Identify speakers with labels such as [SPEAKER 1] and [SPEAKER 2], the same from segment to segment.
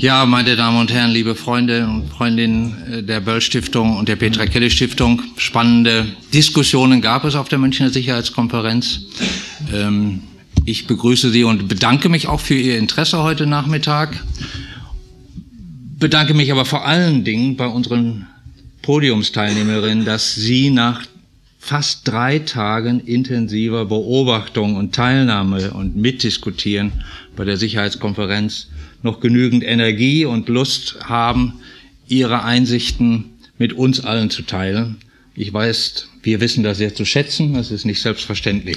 [SPEAKER 1] Ja, meine Damen und Herren, liebe Freunde und Freundinnen äh, der Böll Stiftung und der Petra Kelly Stiftung, spannende Diskussionen gab es auf der Münchner Sicherheitskonferenz. Ähm, ich begrüße Sie und bedanke mich auch für Ihr Interesse heute Nachmittag. Bedanke mich aber vor allen Dingen bei unseren Podiumsteilnehmerinnen, dass Sie nach fast drei Tagen intensiver Beobachtung und Teilnahme und Mitdiskutieren bei der Sicherheitskonferenz noch genügend Energie und Lust haben, ihre Einsichten mit uns allen zu teilen. Ich weiß, wir wissen das sehr zu schätzen, das ist nicht selbstverständlich.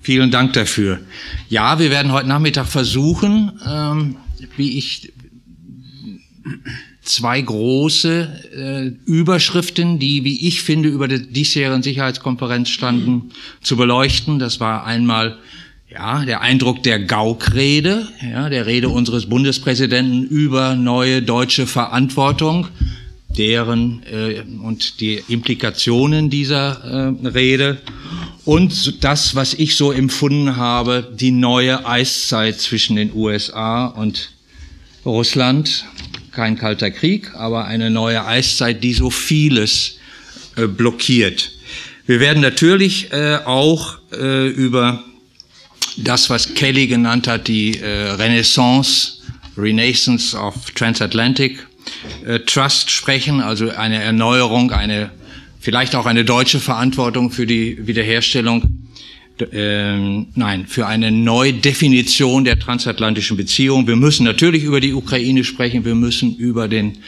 [SPEAKER 1] Vielen Dank dafür. Ja, wir werden heute Nachmittag versuchen, ähm, wie ich zwei große äh, Überschriften, die, wie ich finde, über der diesjährigen Sicherheitskonferenz standen, zu beleuchten. Das war einmal ja, der Eindruck der Gaukrede, ja, der Rede unseres Bundespräsidenten über neue deutsche Verantwortung, deren äh, und die Implikationen dieser äh, Rede und das, was ich so empfunden habe, die neue Eiszeit zwischen den USA und Russland. Kein kalter Krieg, aber eine neue Eiszeit, die so vieles äh, blockiert. Wir werden natürlich äh, auch äh, über das, was Kelly genannt hat, die äh, Renaissance, Renaissance of Transatlantic äh, Trust sprechen, also eine Erneuerung, eine vielleicht auch eine deutsche Verantwortung für die Wiederherstellung, äh, nein, für eine Neudefinition der transatlantischen Beziehung. Wir müssen natürlich über die Ukraine sprechen, wir müssen über den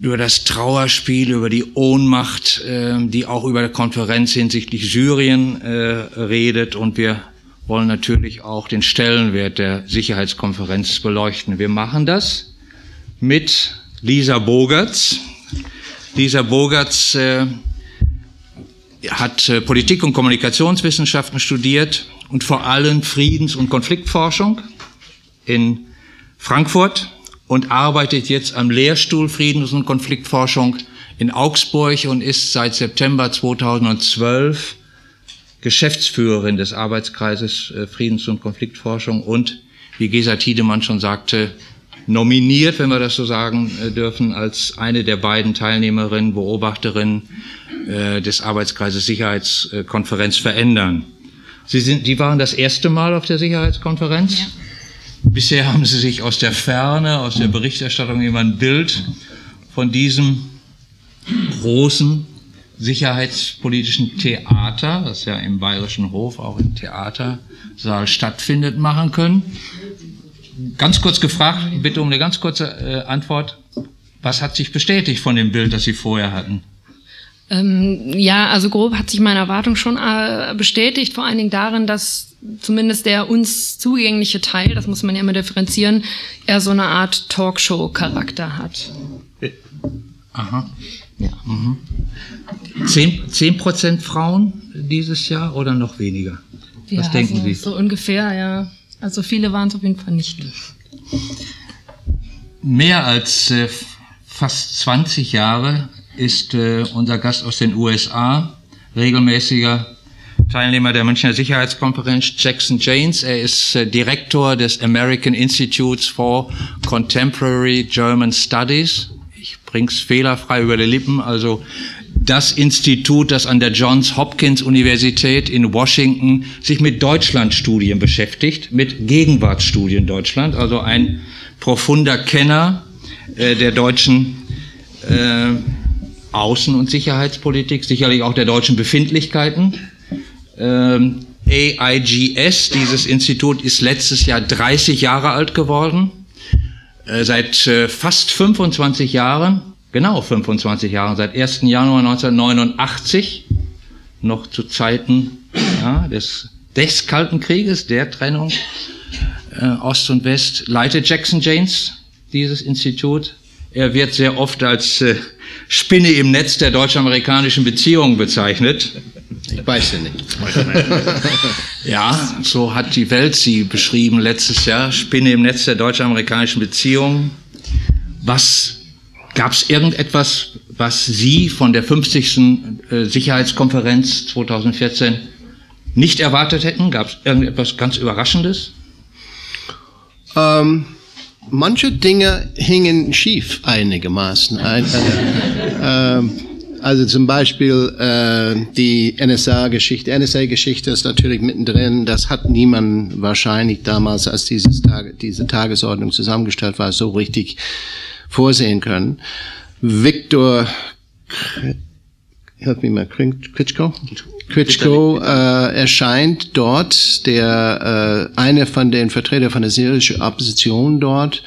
[SPEAKER 1] über das Trauerspiel, über die Ohnmacht, äh, die auch über der Konferenz hinsichtlich Syrien äh, redet. Und wir wollen natürlich auch den Stellenwert der Sicherheitskonferenz beleuchten. Wir machen das mit Lisa Bogertz. Lisa Bogertz äh, hat äh, Politik- und Kommunikationswissenschaften studiert und vor allem Friedens- und Konfliktforschung in Frankfurt und arbeitet jetzt am Lehrstuhl Friedens- und Konfliktforschung in Augsburg und ist seit September 2012 Geschäftsführerin des Arbeitskreises äh, Friedens- und Konfliktforschung und, wie Gesa Tiedemann schon sagte, nominiert, wenn wir das so sagen äh, dürfen, als eine der beiden Teilnehmerinnen, Beobachterinnen äh, des Arbeitskreises Sicherheitskonferenz verändern. Sie, sind, die waren das erste Mal auf der Sicherheitskonferenz. Ja. Bisher haben Sie sich aus der Ferne, aus der Berichterstattung immer ein Bild von diesem großen sicherheitspolitischen Theater, das ja im Bayerischen Hof auch im Theatersaal stattfindet, machen können. Ganz kurz gefragt, bitte um eine ganz kurze äh, Antwort. Was hat sich bestätigt von dem Bild, das Sie vorher hatten?
[SPEAKER 2] Ähm, ja, also grob hat sich meine Erwartung schon äh, bestätigt, vor allen Dingen darin, dass zumindest der uns zugängliche Teil, das muss man ja immer differenzieren, eher so eine Art Talkshow-Charakter hat.
[SPEAKER 1] Aha. Ja. Mhm. Zehn Prozent Frauen dieses Jahr oder noch weniger?
[SPEAKER 2] Ja, Was denken also Sie? So ungefähr, ja. Also viele waren es auf jeden Fall nicht.
[SPEAKER 1] Mehr als äh, fast 20 Jahre ist äh, unser Gast aus den USA, regelmäßiger Teilnehmer der Münchner Sicherheitskonferenz, Jackson Janes. Er ist äh, Direktor des American Institutes for Contemporary German Studies bring's fehlerfrei über die Lippen. Also das Institut, das an der Johns Hopkins Universität in Washington sich mit Deutschlandstudien beschäftigt, mit Gegenwartsstudien Deutschland, also ein profunder Kenner äh, der deutschen äh, Außen- und Sicherheitspolitik, sicherlich auch der deutschen Befindlichkeiten. Ähm, AIGS, dieses Institut, ist letztes Jahr 30 Jahre alt geworden. Äh, seit äh, fast 25 Jahren, genau 25 Jahren, seit 1. Januar 1989, noch zu Zeiten ja, des, des Kalten Krieges, der Trennung äh, Ost und West, leitet Jackson James dieses Institut. Er wird sehr oft als äh, Spinne im Netz der deutsch-amerikanischen Beziehungen bezeichnet.
[SPEAKER 3] Ich weiß ja nicht.
[SPEAKER 1] ja, so hat die Welt sie beschrieben letztes Jahr. Spinne im Netz der deutsch-amerikanischen Beziehungen. Was gab es irgendetwas, was Sie von der 50. Äh, Sicherheitskonferenz 2014 nicht erwartet hätten? Gab es irgendetwas ganz Überraschendes?
[SPEAKER 3] Ähm, manche Dinge hingen schief einigermaßen. Ein, äh, äh, also zum Beispiel äh, die NSA-Geschichte. NSA-Geschichte ist natürlich mittendrin. Das hat niemand wahrscheinlich damals, als dieses Tage, diese Tagesordnung zusammengestellt war, so richtig vorsehen können. Viktor, help me mal, Klitschko? Klitschko äh, erscheint dort, der äh, eine von den Vertretern von der syrischen Opposition dort,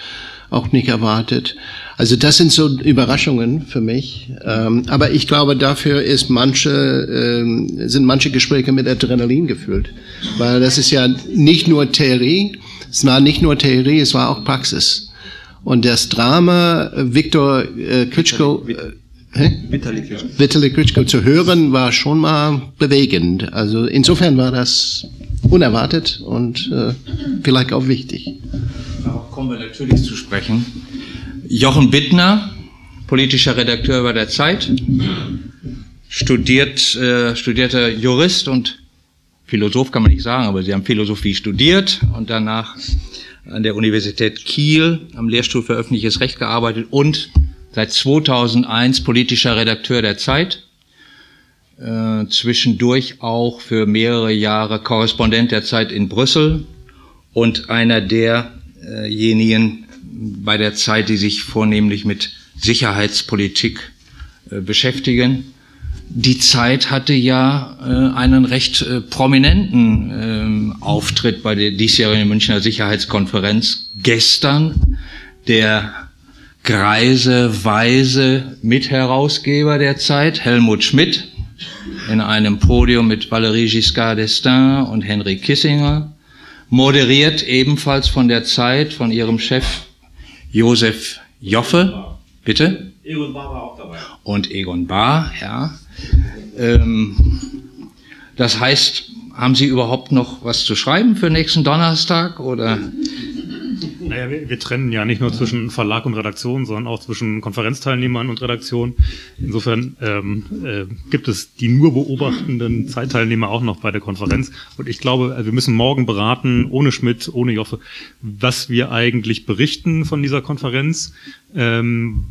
[SPEAKER 3] auch nicht erwartet. Also das sind so Überraschungen für mich. Ähm, aber ich glaube, dafür ist manche, ähm, sind manche Gespräche mit Adrenalin gefüllt. Weil das ist ja nicht nur Theorie, es war nicht nur Theorie, es war auch Praxis. Und das Drama Viktor äh, Klitschko, äh, Vitali Klitschko zu hören, war schon mal bewegend. Also insofern war das unerwartet und äh, vielleicht auch wichtig.
[SPEAKER 1] Darauf kommen wir natürlich zu sprechen. Jochen Bittner, politischer Redakteur bei der Zeit, studiert, äh, studierter Jurist und Philosoph kann man nicht sagen, aber Sie haben Philosophie studiert und danach an der Universität Kiel am Lehrstuhl für öffentliches Recht gearbeitet und seit 2001 politischer Redakteur der Zeit, äh, zwischendurch auch für mehrere Jahre Korrespondent der Zeit in Brüssel und einer derjenigen, bei der Zeit, die sich vornehmlich mit Sicherheitspolitik äh, beschäftigen. Die Zeit hatte ja äh, einen recht äh, prominenten äh, Auftritt bei der diesjährigen Münchner Sicherheitskonferenz. Gestern der greise, weise Mitherausgeber der Zeit, Helmut Schmidt, in einem Podium mit Valéry Giscard d'Estaing und Henry Kissinger, moderiert ebenfalls von der Zeit, von ihrem Chef Josef Joffe, bitte? Egon Bahr war auch dabei. Und Egon Bahr, ja. Ähm, das heißt, haben Sie überhaupt noch was zu schreiben für nächsten Donnerstag oder?
[SPEAKER 4] Naja, wir, wir, trennen ja nicht nur zwischen Verlag und Redaktion, sondern auch zwischen Konferenzteilnehmern und Redaktion. Insofern ähm, äh, gibt es die nur beobachtenden Zeitteilnehmer auch noch bei der Konferenz. Und ich glaube, wir müssen morgen beraten, ohne Schmidt, ohne Joffe, was wir eigentlich berichten von dieser Konferenz. Ähm,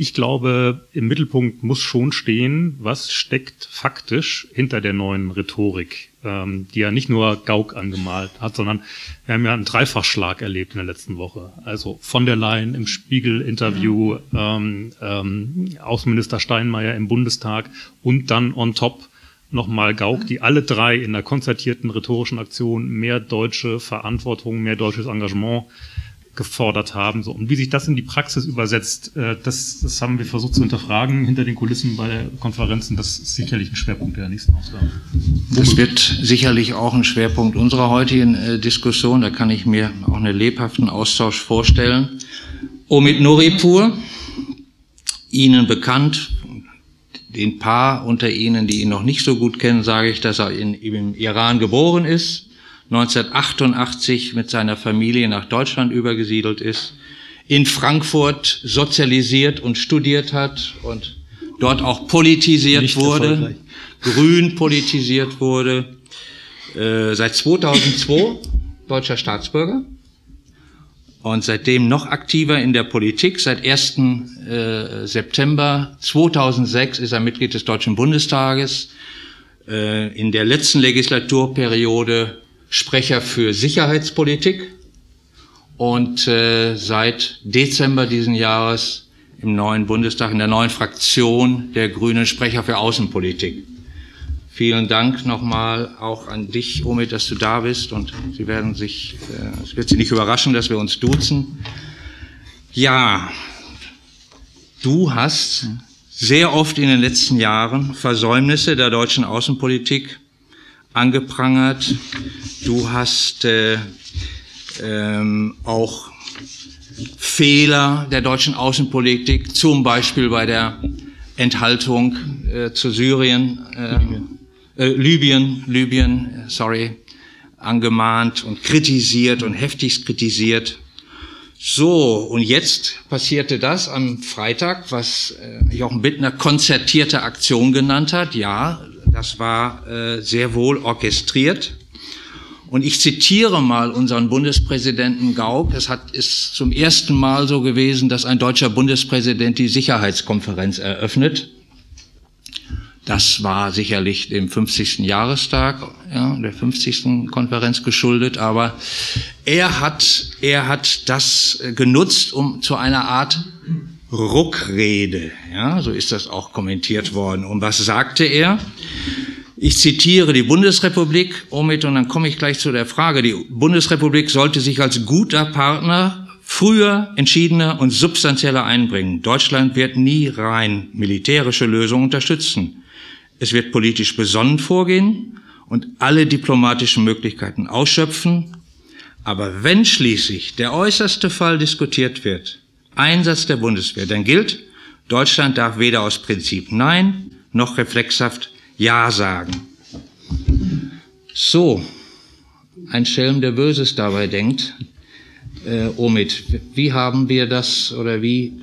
[SPEAKER 4] ich glaube, im Mittelpunkt muss schon stehen, was steckt faktisch hinter der neuen Rhetorik, ähm, die ja nicht nur Gauck angemalt hat, sondern wir haben ja einen Dreifachschlag erlebt in der letzten Woche. Also von der Leyen im Spiegel-Interview, ähm, ähm, Außenminister Steinmeier im Bundestag und dann on top nochmal Gauck, die alle drei in der konzertierten rhetorischen Aktion mehr deutsche Verantwortung, mehr deutsches Engagement gefordert haben. So, und wie sich das in die Praxis übersetzt, äh, das, das haben wir versucht zu hinterfragen hinter den Kulissen bei der Konferenzen. Das ist sicherlich ein Schwerpunkt der nächsten Ausgabe.
[SPEAKER 1] Das wird sicherlich auch ein Schwerpunkt unserer heutigen äh, Diskussion. Da kann ich mir auch einen lebhaften Austausch vorstellen. Omid Nuripur, Ihnen bekannt, den paar unter Ihnen, die ihn noch nicht so gut kennen, sage ich, dass er in, im Iran geboren ist, 1988 mit seiner Familie nach Deutschland übergesiedelt ist, in Frankfurt sozialisiert und studiert hat und dort auch politisiert Nicht wurde, grün politisiert wurde, äh, seit 2002 deutscher Staatsbürger und seitdem noch aktiver in der Politik. Seit 1. Äh, September 2006 ist er Mitglied des Deutschen Bundestages. Äh, in der letzten Legislaturperiode Sprecher für Sicherheitspolitik und äh, seit Dezember diesen Jahres im neuen Bundestag, in der neuen Fraktion der Grünen Sprecher für Außenpolitik. Vielen Dank nochmal auch an dich, Omid, dass du da bist und Sie werden sich, äh, es wird Sie nicht überraschen, dass wir uns duzen. Ja, du hast sehr oft in den letzten Jahren Versäumnisse der deutschen Außenpolitik angeprangert. Du hast äh, ähm, auch Fehler der deutschen Außenpolitik, zum Beispiel bei der Enthaltung äh, zu Syrien, äh, äh, Libyen, Libyen, sorry, angemahnt und kritisiert und heftigst kritisiert. So, und jetzt passierte das am Freitag, was äh, Jochen Bittner konzertierte Aktion genannt hat. Ja, das war äh, sehr wohl orchestriert. Und ich zitiere mal unseren Bundespräsidenten Gauck. Es hat, ist zum ersten Mal so gewesen, dass ein deutscher Bundespräsident die Sicherheitskonferenz eröffnet. Das war sicherlich dem 50. Jahrestag, ja, der 50. Konferenz geschuldet, aber er hat, er hat das genutzt, um zu einer Art Ruckrede, ja, so ist das auch kommentiert worden. Und was sagte er? Ich zitiere die Bundesrepublik, Omid, und dann komme ich gleich zu der Frage. Die Bundesrepublik sollte sich als guter Partner früher, entschiedener und substanzieller einbringen. Deutschland wird nie rein militärische Lösungen unterstützen. Es wird politisch besonnen vorgehen und alle diplomatischen Möglichkeiten ausschöpfen. Aber wenn schließlich der äußerste Fall diskutiert wird, Einsatz der Bundeswehr, dann gilt, Deutschland darf weder aus Prinzip Nein noch reflexhaft Ja sagen. So, ein Schelm, der Böses dabei denkt. Äh, Omid, wie haben wir das oder wie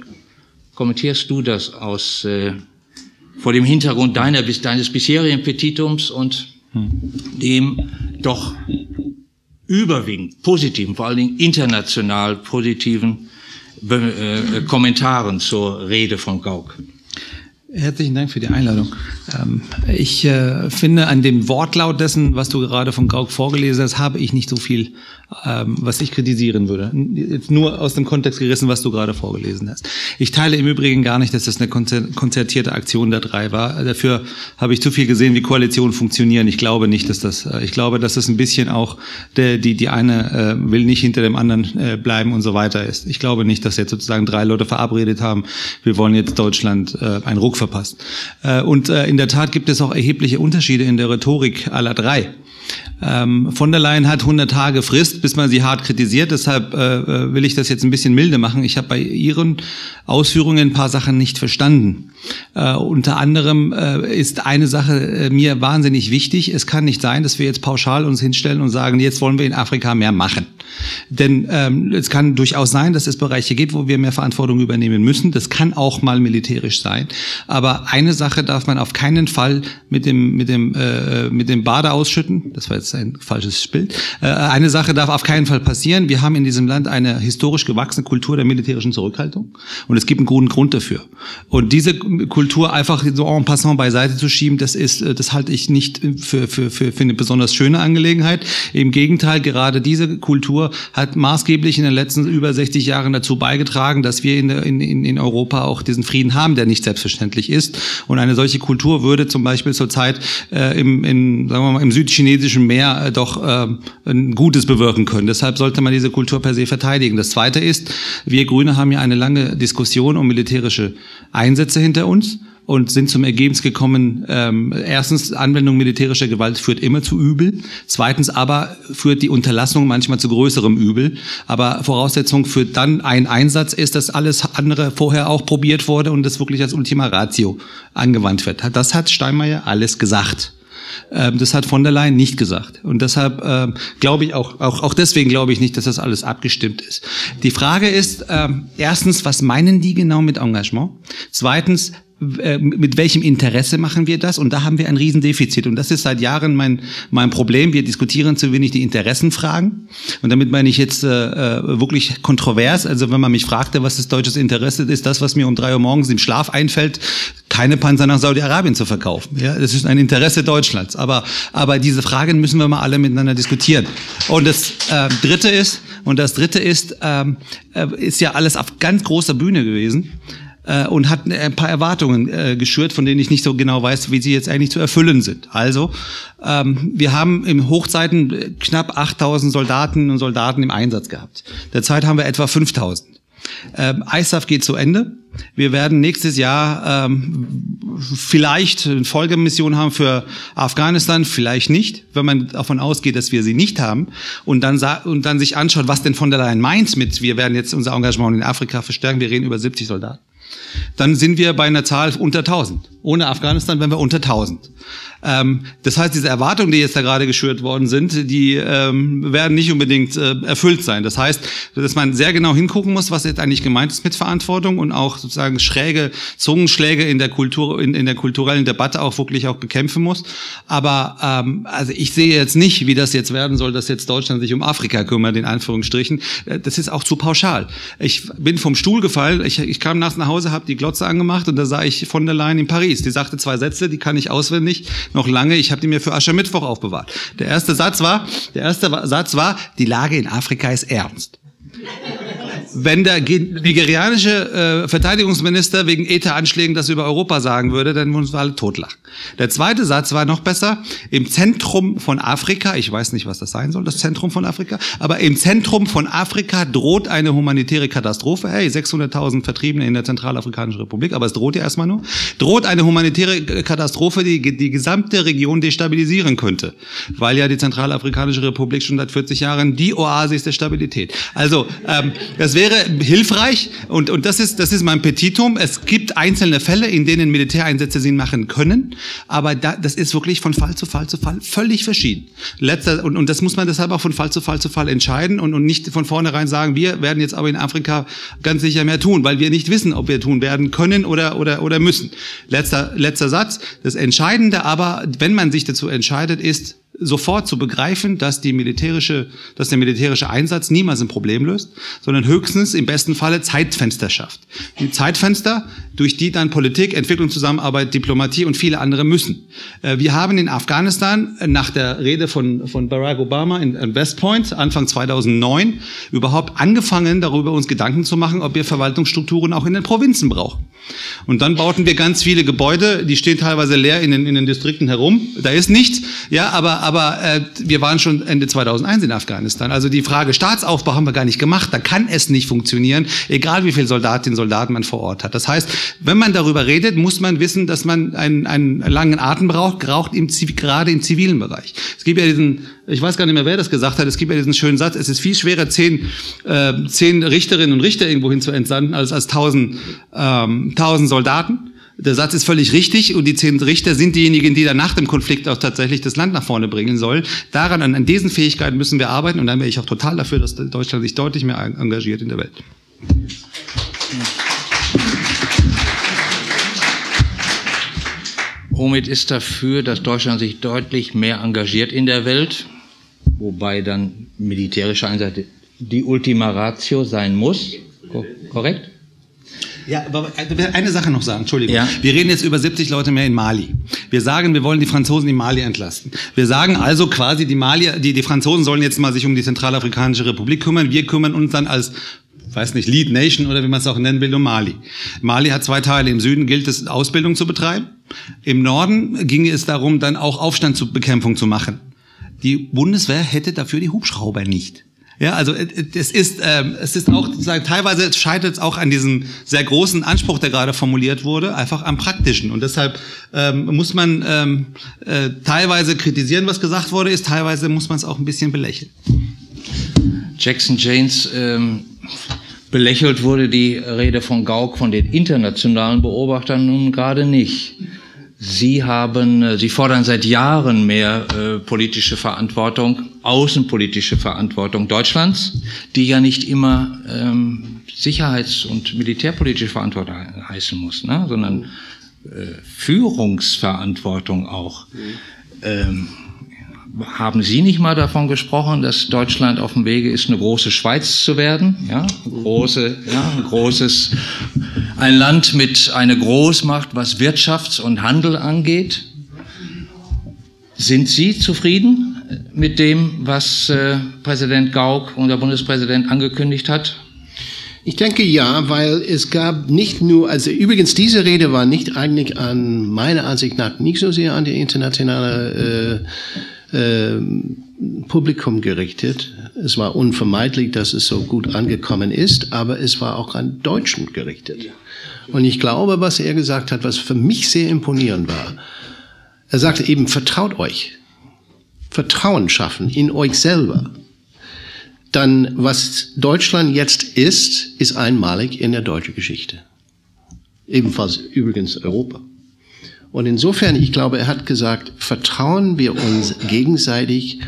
[SPEAKER 1] kommentierst du das aus äh, vor dem Hintergrund deiner, deines bisherigen Petitums und dem doch überwiegend positiven, vor allen Dingen international positiven Be äh, Kommentaren zur Rede von Gauck.
[SPEAKER 5] Herzlichen Dank für die Einladung. Ähm, ich äh, finde, an dem Wortlaut dessen, was du gerade von Gauck vorgelesen hast, habe ich nicht so viel, ähm, was ich kritisieren würde. Jetzt nur aus dem Kontext gerissen, was du gerade vorgelesen hast. Ich teile im Übrigen gar nicht, dass das eine konzertierte Aktion der drei war. Dafür habe ich zu viel gesehen, wie Koalitionen funktionieren. Ich glaube nicht, dass das, äh, ich glaube, dass das ein bisschen auch der, die, die eine äh, will nicht hinter dem anderen äh, bleiben und so weiter ist. Ich glaube nicht, dass jetzt sozusagen drei Leute verabredet haben, wir wollen jetzt Deutschland äh, einen Ruck verpasst. Äh, und äh, in der Tat gibt es auch erhebliche Unterschiede in der Rhetorik aller drei. Ähm, von der Leyen hat 100 Tage Frist, bis man sie hart kritisiert. Deshalb äh, äh, will ich das jetzt ein bisschen milde machen. Ich habe bei Ihren Ausführungen ein paar Sachen nicht verstanden. Äh, unter anderem äh, ist eine Sache äh, mir wahnsinnig wichtig. Es kann nicht sein, dass wir jetzt pauschal uns hinstellen und sagen, jetzt wollen wir in Afrika mehr machen. Denn ähm, es kann durchaus sein, dass es Bereiche gibt, wo wir mehr Verantwortung übernehmen müssen. Das kann auch mal militärisch sein. Aber eine Sache darf man auf keinen Fall mit dem, mit dem, äh, mit dem Bade ausschütten. Das war jetzt ein falsches Bild. Äh, eine Sache darf auf keinen Fall passieren. Wir haben in diesem Land eine historisch gewachsene Kultur der militärischen Zurückhaltung. Und es gibt einen guten Grund dafür. Und diese Kultur einfach so en passant beiseite zu schieben, das ist, äh, das halte ich nicht für, für, für, für eine besonders schöne Angelegenheit. Im Gegenteil, gerade diese Kultur hat maßgeblich in den letzten über 60 Jahren dazu beigetragen, dass wir in, in, in Europa auch diesen Frieden haben, der nicht selbstverständlich ist. Und eine solche Kultur würde zum Beispiel zurzeit äh, im, in, sagen wir mal, im südchinesischen Meer äh, doch äh, ein Gutes bewirken können. Deshalb sollte man diese Kultur per se verteidigen. Das Zweite ist, wir Grüne haben ja eine lange Diskussion um militärische Einsätze hinter uns und sind zum Ergebnis gekommen, ähm, erstens, Anwendung militärischer Gewalt führt immer zu Übel. Zweitens aber führt die Unterlassung manchmal zu größerem Übel. Aber Voraussetzung für dann ein Einsatz ist, dass alles andere vorher auch probiert wurde und das wirklich als Ultima Ratio angewandt wird. Das hat Steinmeier alles gesagt. Ähm, das hat von der Leyen nicht gesagt. Und deshalb ähm, glaube ich auch, auch, auch deswegen glaube ich nicht, dass das alles abgestimmt ist. Die Frage ist, ähm, erstens, was meinen die genau mit Engagement? Zweitens, äh, mit welchem Interesse machen wir das? Und da haben wir ein Riesendefizit. Und das ist seit Jahren mein, mein Problem. Wir diskutieren zu wenig die Interessenfragen. Und damit meine ich jetzt äh, äh, wirklich kontrovers. Also wenn man mich fragte, was ist deutsches Interesse, ist das, was mir um drei Uhr morgens im Schlaf einfällt, keine Panzer nach Saudi-Arabien zu verkaufen. Ja, das ist ein Interesse Deutschlands. Aber, aber diese Fragen müssen wir mal alle miteinander diskutieren. Und das äh, Dritte ist, und das Dritte ist, ähm, äh, ist ja alles auf ganz großer Bühne gewesen äh, und hat ein paar Erwartungen äh, geschürt, von denen ich nicht so genau weiß, wie sie jetzt eigentlich zu erfüllen sind. Also, ähm, wir haben im Hochzeiten knapp 8000 Soldatinnen und Soldaten im Einsatz gehabt. Derzeit haben wir etwa 5000. Ähm, ISAF geht zu Ende. Wir werden nächstes Jahr ähm, vielleicht eine Folgemission haben für Afghanistan, vielleicht nicht, wenn man davon ausgeht, dass wir sie nicht haben und dann, und dann sich anschaut, was denn von der Leyen meint mit, wir werden jetzt unser Engagement in Afrika verstärken, wir reden über 70 Soldaten dann sind wir bei einer Zahl unter 1000. Ohne Afghanistan wären wir unter 1000. Ähm, das heißt, diese Erwartungen, die jetzt da gerade geschürt worden sind, die ähm, werden nicht unbedingt äh, erfüllt sein. Das heißt, dass man sehr genau hingucken muss, was jetzt eigentlich gemeint ist mit Verantwortung und auch sozusagen schräge Zungenschläge in der Kultur, in, in der kulturellen Debatte auch wirklich auch bekämpfen muss. Aber ähm, also ich sehe jetzt nicht, wie das jetzt werden soll, dass jetzt Deutschland sich um Afrika kümmert, in Anführungsstrichen. Äh, das ist auch zu pauschal. Ich bin vom Stuhl gefallen, ich, ich kam nachts nach Hause, habe die Glotze angemacht und da sah ich von der Leyen in Paris. Die sagte zwei Sätze, die kann ich auswendig noch lange. Ich habe die mir für Aschermittwoch aufbewahrt. Der erste Satz war, der erste Satz war, die Lage in Afrika ist ernst wenn der nigerianische äh, Verteidigungsminister wegen ETA-Anschlägen das über Europa sagen würde, dann würden wir alle totlachen. Der zweite Satz war noch besser. Im Zentrum von Afrika, ich weiß nicht, was das sein soll, das Zentrum von Afrika, aber im Zentrum von Afrika droht eine humanitäre Katastrophe. Hey, 600.000 Vertriebene in der Zentralafrikanischen Republik, aber es droht ja erstmal nur. Droht eine humanitäre Katastrophe, die die gesamte Region destabilisieren könnte, weil ja die Zentralafrikanische Republik schon seit 40 Jahren die Oasis der Stabilität. Also ähm, das wäre wäre hilfreich und, und das, ist, das ist mein Petitum. Es gibt einzelne Fälle, in denen Militäreinsätze Sinn machen können, aber da, das ist wirklich von Fall zu Fall zu Fall völlig verschieden. Letzter, und, und das muss man deshalb auch von Fall zu Fall zu Fall entscheiden und, und nicht von vornherein sagen, wir werden jetzt aber in Afrika ganz sicher mehr tun, weil wir nicht wissen, ob wir tun werden können oder, oder, oder müssen. Letzter, letzter Satz. Das Entscheidende aber, wenn man sich dazu entscheidet, ist, sofort zu begreifen, dass die militärische, dass der militärische Einsatz niemals ein Problem löst, sondern höchstens im besten Falle Zeitfenster schafft. Die Zeitfenster, durch die dann Politik, Entwicklungszusammenarbeit, Diplomatie und viele andere müssen. Äh, wir haben in Afghanistan nach der Rede von, von Barack Obama in West Point Anfang 2009 überhaupt angefangen, darüber uns Gedanken zu machen, ob wir Verwaltungsstrukturen auch in den Provinzen brauchen. Und dann bauten wir ganz viele Gebäude, die stehen teilweise leer in den, in den Distrikten herum. Da ist nichts, ja, aber aber äh, wir waren schon Ende 2001 in Afghanistan. Also die Frage Staatsaufbau haben wir gar nicht gemacht. Da kann es nicht funktionieren, egal wie viele Soldatinnen und Soldaten man vor Ort hat. Das heißt, wenn man darüber redet, muss man wissen, dass man einen, einen langen Atem braucht, im, gerade im zivilen Bereich. Es gibt ja diesen, ich weiß gar nicht mehr, wer das gesagt hat, es gibt ja diesen schönen Satz, es ist viel schwerer, zehn, äh, zehn Richterinnen und Richter irgendwohin zu entsenden, als, als tausend, ähm, tausend Soldaten. Der Satz ist völlig richtig und die zehn Richter sind diejenigen, die dann nach dem Konflikt auch tatsächlich das Land nach vorne bringen sollen. Daran, an, diesen Fähigkeiten müssen wir arbeiten und dann wäre ich auch total dafür, dass Deutschland sich deutlich mehr engagiert in der Welt.
[SPEAKER 1] Omid ist dafür, dass Deutschland sich deutlich mehr engagiert in der Welt, wobei dann militärische Einsatz die Ultima Ratio sein muss. Korrekt?
[SPEAKER 5] Ja, aber eine Sache noch sagen, Entschuldigung. Ja. Wir reden jetzt über 70 Leute mehr in Mali. Wir sagen, wir wollen die Franzosen in Mali entlasten. Wir sagen also quasi, die, Mali, die, die Franzosen sollen jetzt mal sich um die Zentralafrikanische Republik kümmern. Wir kümmern uns dann als weiß nicht, Lead Nation oder wie man es auch nennen will, um Mali. Mali hat zwei Teile. Im Süden gilt es, Ausbildung zu betreiben. Im Norden ging es darum, dann auch Aufstandsbekämpfung zu machen. Die Bundeswehr hätte dafür die Hubschrauber nicht. Ja, also äh, es ist, ähm, es ist auch teilweise scheitert es auch an diesem sehr großen Anspruch, der gerade formuliert wurde, einfach am praktischen. Und deshalb ähm, muss man ähm, äh, teilweise kritisieren, was gesagt wurde, ist teilweise muss man es auch ein bisschen belächeln.
[SPEAKER 1] Jackson Janes ähm, belächelt wurde die Rede von Gauck von den internationalen Beobachtern nun gerade nicht. Sie haben, äh, Sie fordern seit Jahren mehr äh, politische Verantwortung, außenpolitische Verantwortung Deutschlands, die ja nicht immer ähm, sicherheits- und militärpolitische Verantwortung heißen muss, ne? sondern äh, Führungsverantwortung auch. Mhm. Ähm, haben Sie nicht mal davon gesprochen, dass Deutschland auf dem Wege ist, eine große Schweiz zu werden? Ja, große, ja, ein großes, ein Land mit einer Großmacht, was Wirtschafts- und Handel angeht. Sind Sie zufrieden mit dem, was äh, Präsident Gauck, unser Bundespräsident, angekündigt hat?
[SPEAKER 3] Ich denke ja, weil es gab nicht nur, also übrigens diese Rede war nicht eigentlich an meiner Ansicht nach nicht so sehr an die internationale äh, äh, Publikum gerichtet. Es war unvermeidlich, dass es so gut angekommen ist, aber es war auch an Deutschen gerichtet. Und ich glaube, was er gesagt hat, was für mich sehr imponierend war, er sagte eben, vertraut euch. Vertrauen schaffen in euch selber. Dann, was Deutschland jetzt ist, ist einmalig in der deutschen Geschichte. Ebenfalls übrigens Europa. Und insofern, ich glaube, er hat gesagt, vertrauen wir uns gegenseitig,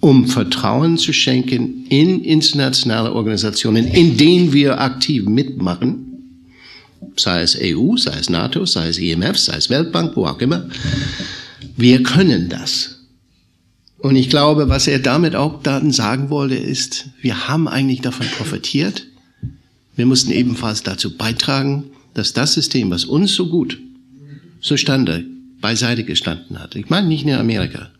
[SPEAKER 3] um Vertrauen zu schenken in internationale Organisationen, in denen wir aktiv mitmachen sei es EU, sei es NATO, sei es IMF, sei es Weltbank, wo auch immer. Wir können das. Und ich glaube, was er damit auch dann sagen wollte, ist, wir haben eigentlich davon profitiert. Wir mussten ebenfalls dazu beitragen, dass das System, was uns so gut zustande beiseite gestanden hat, ich meine nicht nur Amerika,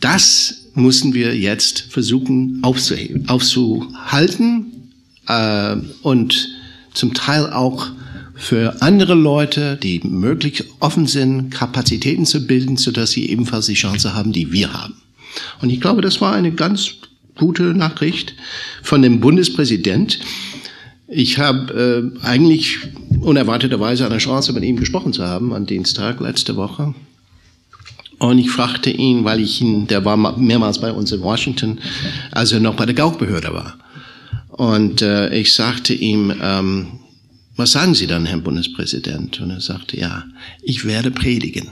[SPEAKER 3] das müssen wir jetzt versuchen aufzuheben, aufzuhalten äh, und zum Teil auch für andere Leute, die möglich offen sind, Kapazitäten zu bilden, sodass sie ebenfalls die Chance haben, die wir haben. Und ich glaube, das war eine ganz gute Nachricht von dem Bundespräsident. Ich habe äh, eigentlich unerwarteterweise eine Chance, mit ihm gesprochen zu haben am Dienstag letzte Woche. Und ich fragte ihn, weil ich ihn, der war mehrmals bei uns in Washington, als er noch bei der Gaukbehörde war. Und äh, ich sagte ihm, ähm, was sagen Sie dann, Herr Bundespräsident? Und er sagte, ja, ich werde predigen.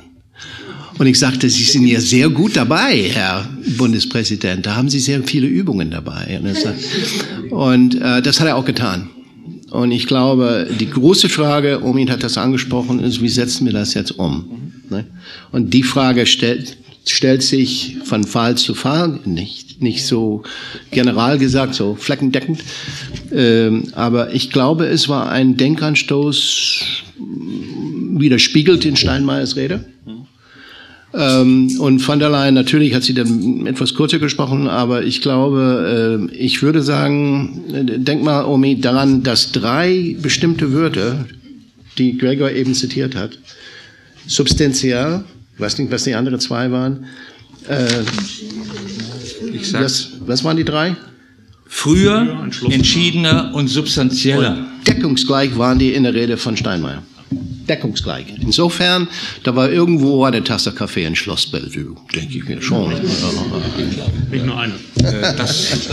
[SPEAKER 3] Und ich sagte, Sie sind ja sehr gut dabei, Herr Bundespräsident. Da haben Sie sehr viele Übungen dabei. Und, sagt, und äh, das hat er auch getan. Und ich glaube, die große Frage, Omin hat das angesprochen, ist, wie setzen wir das jetzt um? Ne? Und die Frage stellt, stellt sich von Fall zu Fall, nicht, nicht so general gesagt, so fleckendeckend. Ähm, aber ich glaube, es war ein Denkanstoß, widerspiegelt in Steinmeiers Rede. Ähm, und von der Leyen, natürlich hat sie dann etwas kürzer gesprochen, aber ich glaube, äh, ich würde sagen, denk mal, Omi, daran, dass drei bestimmte Wörter, die Gregor eben zitiert hat, substanziell, ich weiß nicht, was die anderen zwei waren. Äh, ich was, was waren die drei?
[SPEAKER 1] Früher, entschiedener und substanzieller.
[SPEAKER 3] Und deckungsgleich waren die in der Rede von Steinmeier. Deckungsgleich. Insofern, da war irgendwo eine Tasse Kaffee in Schloss Bellevue, denke ich mir schon.
[SPEAKER 4] Nicht nur eine.
[SPEAKER 1] Äh, das,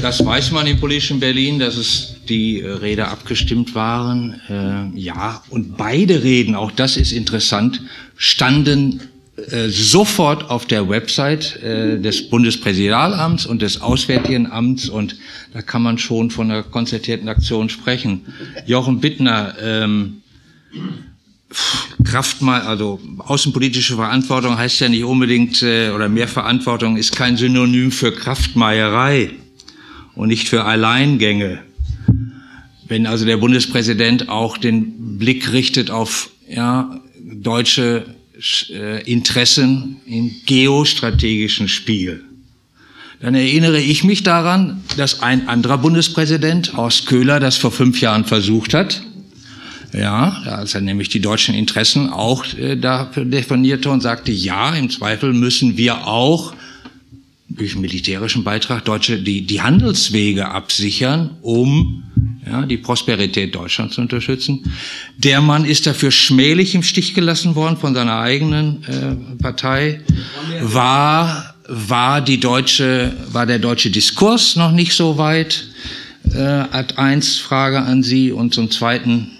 [SPEAKER 1] das weiß man im politischen Berlin, dass es die äh, Rede abgestimmt waren. Äh, ja, und beide Reden, auch das ist interessant, standen sofort auf der Website des Bundespräsidialamts und des Auswärtigen Amts und da kann man schon von einer konzertierten Aktion sprechen. Jochen Bittner, ähm, Kraft mal, also außenpolitische Verantwortung heißt ja nicht unbedingt, äh, oder mehr Verantwortung ist kein Synonym für Kraftmeierei und nicht für Alleingänge. Wenn also der Bundespräsident auch den Blick richtet auf ja, deutsche äh, Interessen im geostrategischen Spiel. Dann erinnere ich mich daran, dass ein anderer Bundespräsident, Horst Köhler, das vor fünf Jahren versucht hat. Ja, als er nämlich die deutschen Interessen auch äh, dafür definierte und sagte, ja, im Zweifel müssen wir auch durch militärischen Beitrag deutsche die, die Handelswege absichern, um ja, die Prosperität Deutschlands zu unterstützen. Der Mann ist dafür schmählich im Stich gelassen worden von seiner eigenen äh, Partei. War war die deutsche war der deutsche Diskurs noch nicht so weit? Äh, hat eins Frage an Sie und zum Zweiten,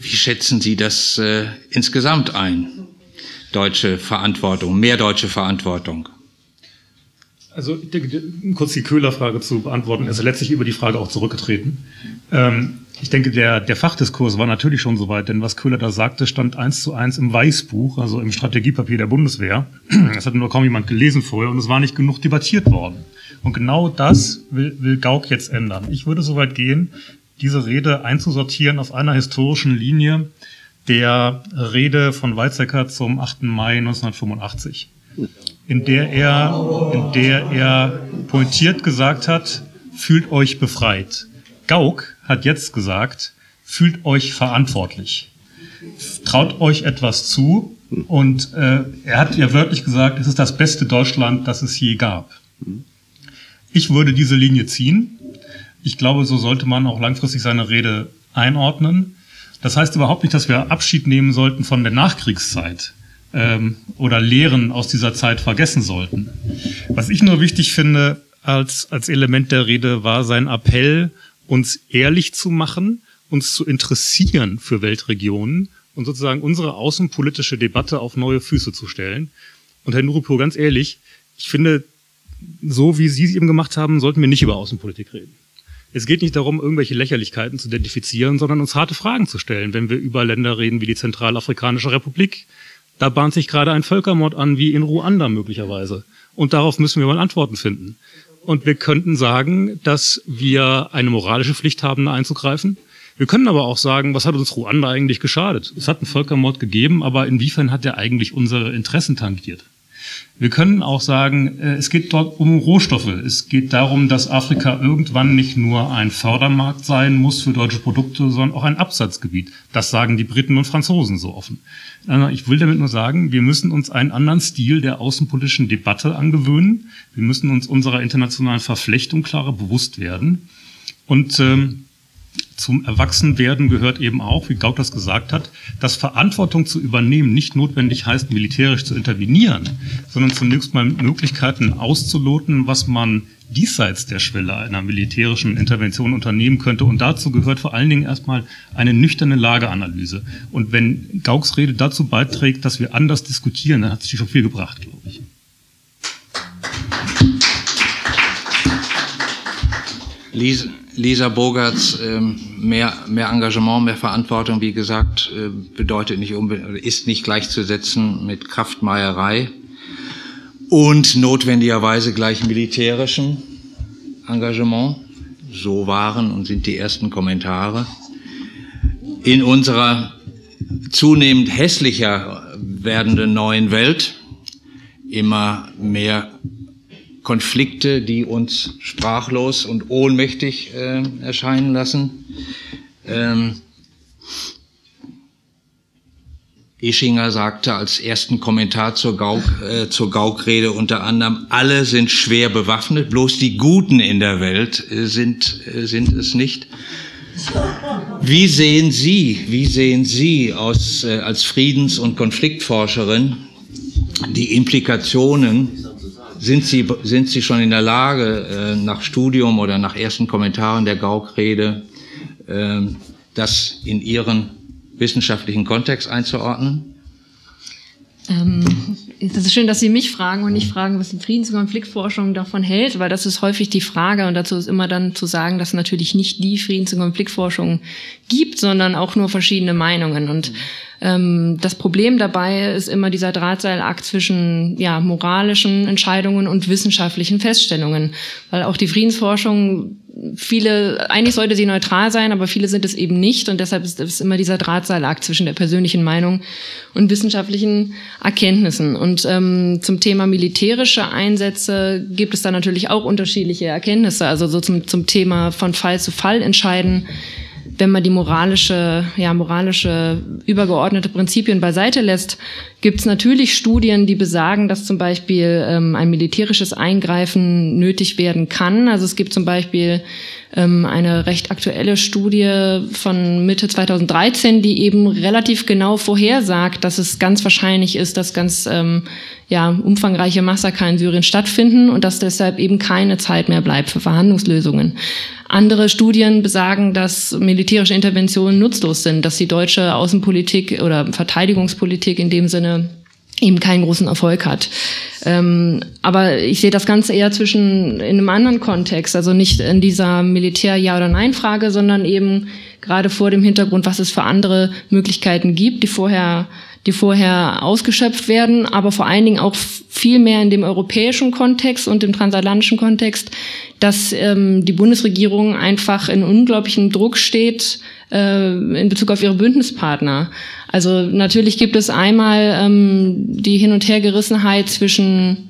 [SPEAKER 1] wie schätzen Sie das äh, insgesamt ein? Deutsche Verantwortung, mehr deutsche Verantwortung.
[SPEAKER 4] Also ich denke, kurz die Köhler-Frage zu beantworten, ist letztlich über die Frage auch zurückgetreten. Ähm, ich denke, der, der Fachdiskurs war natürlich schon soweit, denn was Köhler da sagte, stand eins zu eins im Weißbuch, also im Strategiepapier der Bundeswehr. Das hat nur kaum jemand gelesen vorher und es war nicht genug debattiert worden. Und genau das will, will Gauck jetzt ändern. Ich würde so weit gehen, diese Rede einzusortieren auf einer historischen Linie der Rede von Weizsäcker zum 8. Mai 1985 in der er, in der er pointiert gesagt hat, fühlt euch befreit. Gauck hat jetzt gesagt, fühlt euch verantwortlich. Traut euch etwas zu. Und äh, er hat ja wörtlich gesagt, es ist das beste Deutschland, das es je gab. Ich würde diese Linie ziehen. Ich glaube, so sollte man auch langfristig seine Rede einordnen. Das heißt überhaupt nicht, dass wir Abschied nehmen sollten von der Nachkriegszeit ähm, oder Lehren aus dieser Zeit vergessen sollten. Was ich nur wichtig finde als, als Element der Rede war sein Appell, uns ehrlich zu machen, uns zu interessieren für Weltregionen und sozusagen unsere außenpolitische Debatte auf neue Füße zu stellen. Und Herr Nurupur, ganz ehrlich, ich finde, so wie Sie es eben gemacht haben, sollten wir nicht über Außenpolitik reden. Es geht nicht darum, irgendwelche Lächerlichkeiten zu identifizieren, sondern uns harte Fragen zu stellen, wenn wir über Länder reden wie die Zentralafrikanische Republik. Da bahnt sich gerade ein Völkermord an, wie in Ruanda möglicherweise. Und darauf müssen wir mal Antworten finden. Und wir könnten sagen, dass wir eine moralische Pflicht haben, da einzugreifen. Wir können aber auch sagen, was hat uns Ruanda eigentlich geschadet? Es hat einen Völkermord gegeben, aber inwiefern hat er eigentlich unsere Interessen tangiert? Wir können auch sagen, äh, es geht dort um Rohstoffe. Es geht darum, dass Afrika irgendwann nicht nur ein Fördermarkt sein muss für deutsche Produkte, sondern auch ein Absatzgebiet. Das sagen die Briten und Franzosen so offen. Äh, ich will damit nur sagen, wir müssen uns einen anderen Stil der außenpolitischen Debatte angewöhnen. Wir müssen uns unserer internationalen Verflechtung klarer bewusst werden. Und ähm, zum Erwachsenwerden gehört eben auch, wie Gauck das gesagt hat, dass Verantwortung zu übernehmen nicht notwendig heißt, militärisch zu intervenieren, sondern zunächst mal Möglichkeiten auszuloten, was man diesseits der Schwelle einer militärischen Intervention unternehmen könnte. Und dazu gehört vor allen Dingen erstmal eine nüchterne Lageanalyse. Und wenn Gauks Rede dazu beiträgt, dass wir anders diskutieren, dann hat sie schon viel gebracht, glaube ich.
[SPEAKER 1] Lisa, Lisa Bogarts ähm, mehr, mehr Engagement, mehr Verantwortung, wie gesagt, äh, bedeutet nicht ist nicht gleichzusetzen mit Kraftmeierei und notwendigerweise gleich militärischem Engagement. So waren und sind die ersten Kommentare. In unserer zunehmend hässlicher werdenden neuen Welt immer mehr Konflikte, die uns sprachlos und ohnmächtig äh, erscheinen lassen. Ähm, Ischinger sagte als ersten Kommentar zur, Gauk, äh, zur Gaukrede unter anderem, alle sind schwer bewaffnet, bloß die Guten in der Welt äh, sind, äh, sind es nicht. Wie sehen Sie, wie sehen Sie aus, äh, als Friedens- und Konfliktforscherin die Implikationen sind Sie, sind Sie schon in der Lage, äh, nach Studium oder nach ersten Kommentaren der Gaukrede, äh, das in Ihren wissenschaftlichen Kontext einzuordnen?
[SPEAKER 2] Ähm, das ist schön, dass Sie mich fragen und nicht fragen, was die Friedens- und Konfliktforschung davon hält, weil das ist häufig die Frage und dazu ist immer dann zu sagen, dass es natürlich nicht die Friedens- und Konfliktforschung gibt, sondern auch nur verschiedene Meinungen. Und ähm, das Problem dabei ist immer dieser Drahtseilakt zwischen ja, moralischen Entscheidungen und wissenschaftlichen Feststellungen, weil auch die Friedensforschung viele, eigentlich sollte sie neutral sein, aber viele sind es eben nicht und deshalb ist es immer dieser Drahtseilakt zwischen der persönlichen Meinung und wissenschaftlichen Erkenntnissen. Und ähm, zum Thema militärische Einsätze gibt es da natürlich auch unterschiedliche Erkenntnisse, also so zum, zum Thema von Fall zu Fall entscheiden wenn man die moralische, ja, moralische übergeordnete Prinzipien beiseite lässt, gibt es natürlich Studien, die besagen, dass zum Beispiel ähm, ein militärisches Eingreifen nötig werden kann. Also es gibt zum Beispiel ähm, eine recht aktuelle Studie von Mitte 2013, die eben relativ genau vorhersagt, dass es ganz wahrscheinlich ist, dass ganz ähm, ja, umfangreiche Massaker in Syrien stattfinden und dass deshalb eben keine Zeit mehr bleibt für Verhandlungslösungen. Andere Studien besagen, dass militärische Interventionen nutzlos sind, dass die deutsche Außenpolitik oder Verteidigungspolitik in dem Sinne eben keinen großen Erfolg hat. Ähm, aber ich sehe das Ganze eher zwischen in einem anderen Kontext, also nicht in dieser Militär-Ja- oder Nein-Frage, sondern eben gerade vor dem Hintergrund, was es für andere Möglichkeiten gibt, die vorher die vorher ausgeschöpft werden, aber vor allen Dingen auch viel mehr in dem europäischen Kontext und im transatlantischen Kontext, dass ähm, die Bundesregierung einfach in unglaublichem Druck steht äh, in Bezug auf ihre Bündnispartner. Also natürlich gibt es einmal ähm, die Hin- und Hergerissenheit zwischen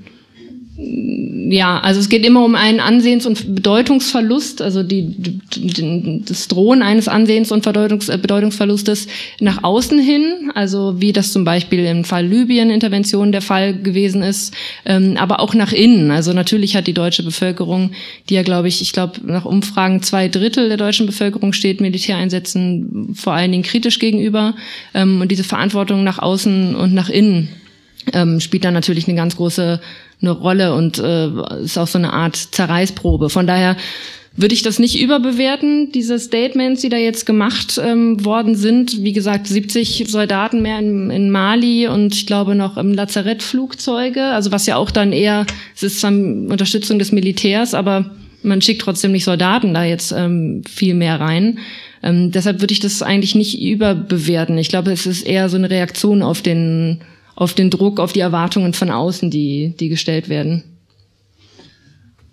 [SPEAKER 2] ja, also es geht immer um einen Ansehens- und Bedeutungsverlust, also die, die, das Drohen eines Ansehens- und Bedeutungs, äh, Bedeutungsverlustes nach außen hin, also wie das zum Beispiel im Fall Libyen-Intervention der Fall gewesen ist, ähm, aber auch nach innen. Also natürlich hat die deutsche Bevölkerung, die ja, glaube ich, ich glaube, nach Umfragen zwei Drittel der deutschen Bevölkerung steht Militäreinsätzen vor allen Dingen kritisch gegenüber. Ähm, und diese Verantwortung nach außen und nach innen ähm, spielt dann natürlich eine ganz große eine Rolle und äh, ist auch so eine Art Zerreißprobe. Von daher würde ich das nicht überbewerten, diese Statements, die da jetzt gemacht ähm, worden sind. Wie gesagt, 70 Soldaten mehr in, in Mali und ich glaube noch im Lazarettflugzeuge, also was ja auch dann eher, es ist zwar Unterstützung des Militärs, aber man schickt trotzdem nicht Soldaten da jetzt ähm, viel mehr rein. Ähm, deshalb würde ich das eigentlich nicht überbewerten. Ich glaube, es ist eher so eine Reaktion auf den, auf den Druck, auf die Erwartungen von außen, die, die gestellt werden.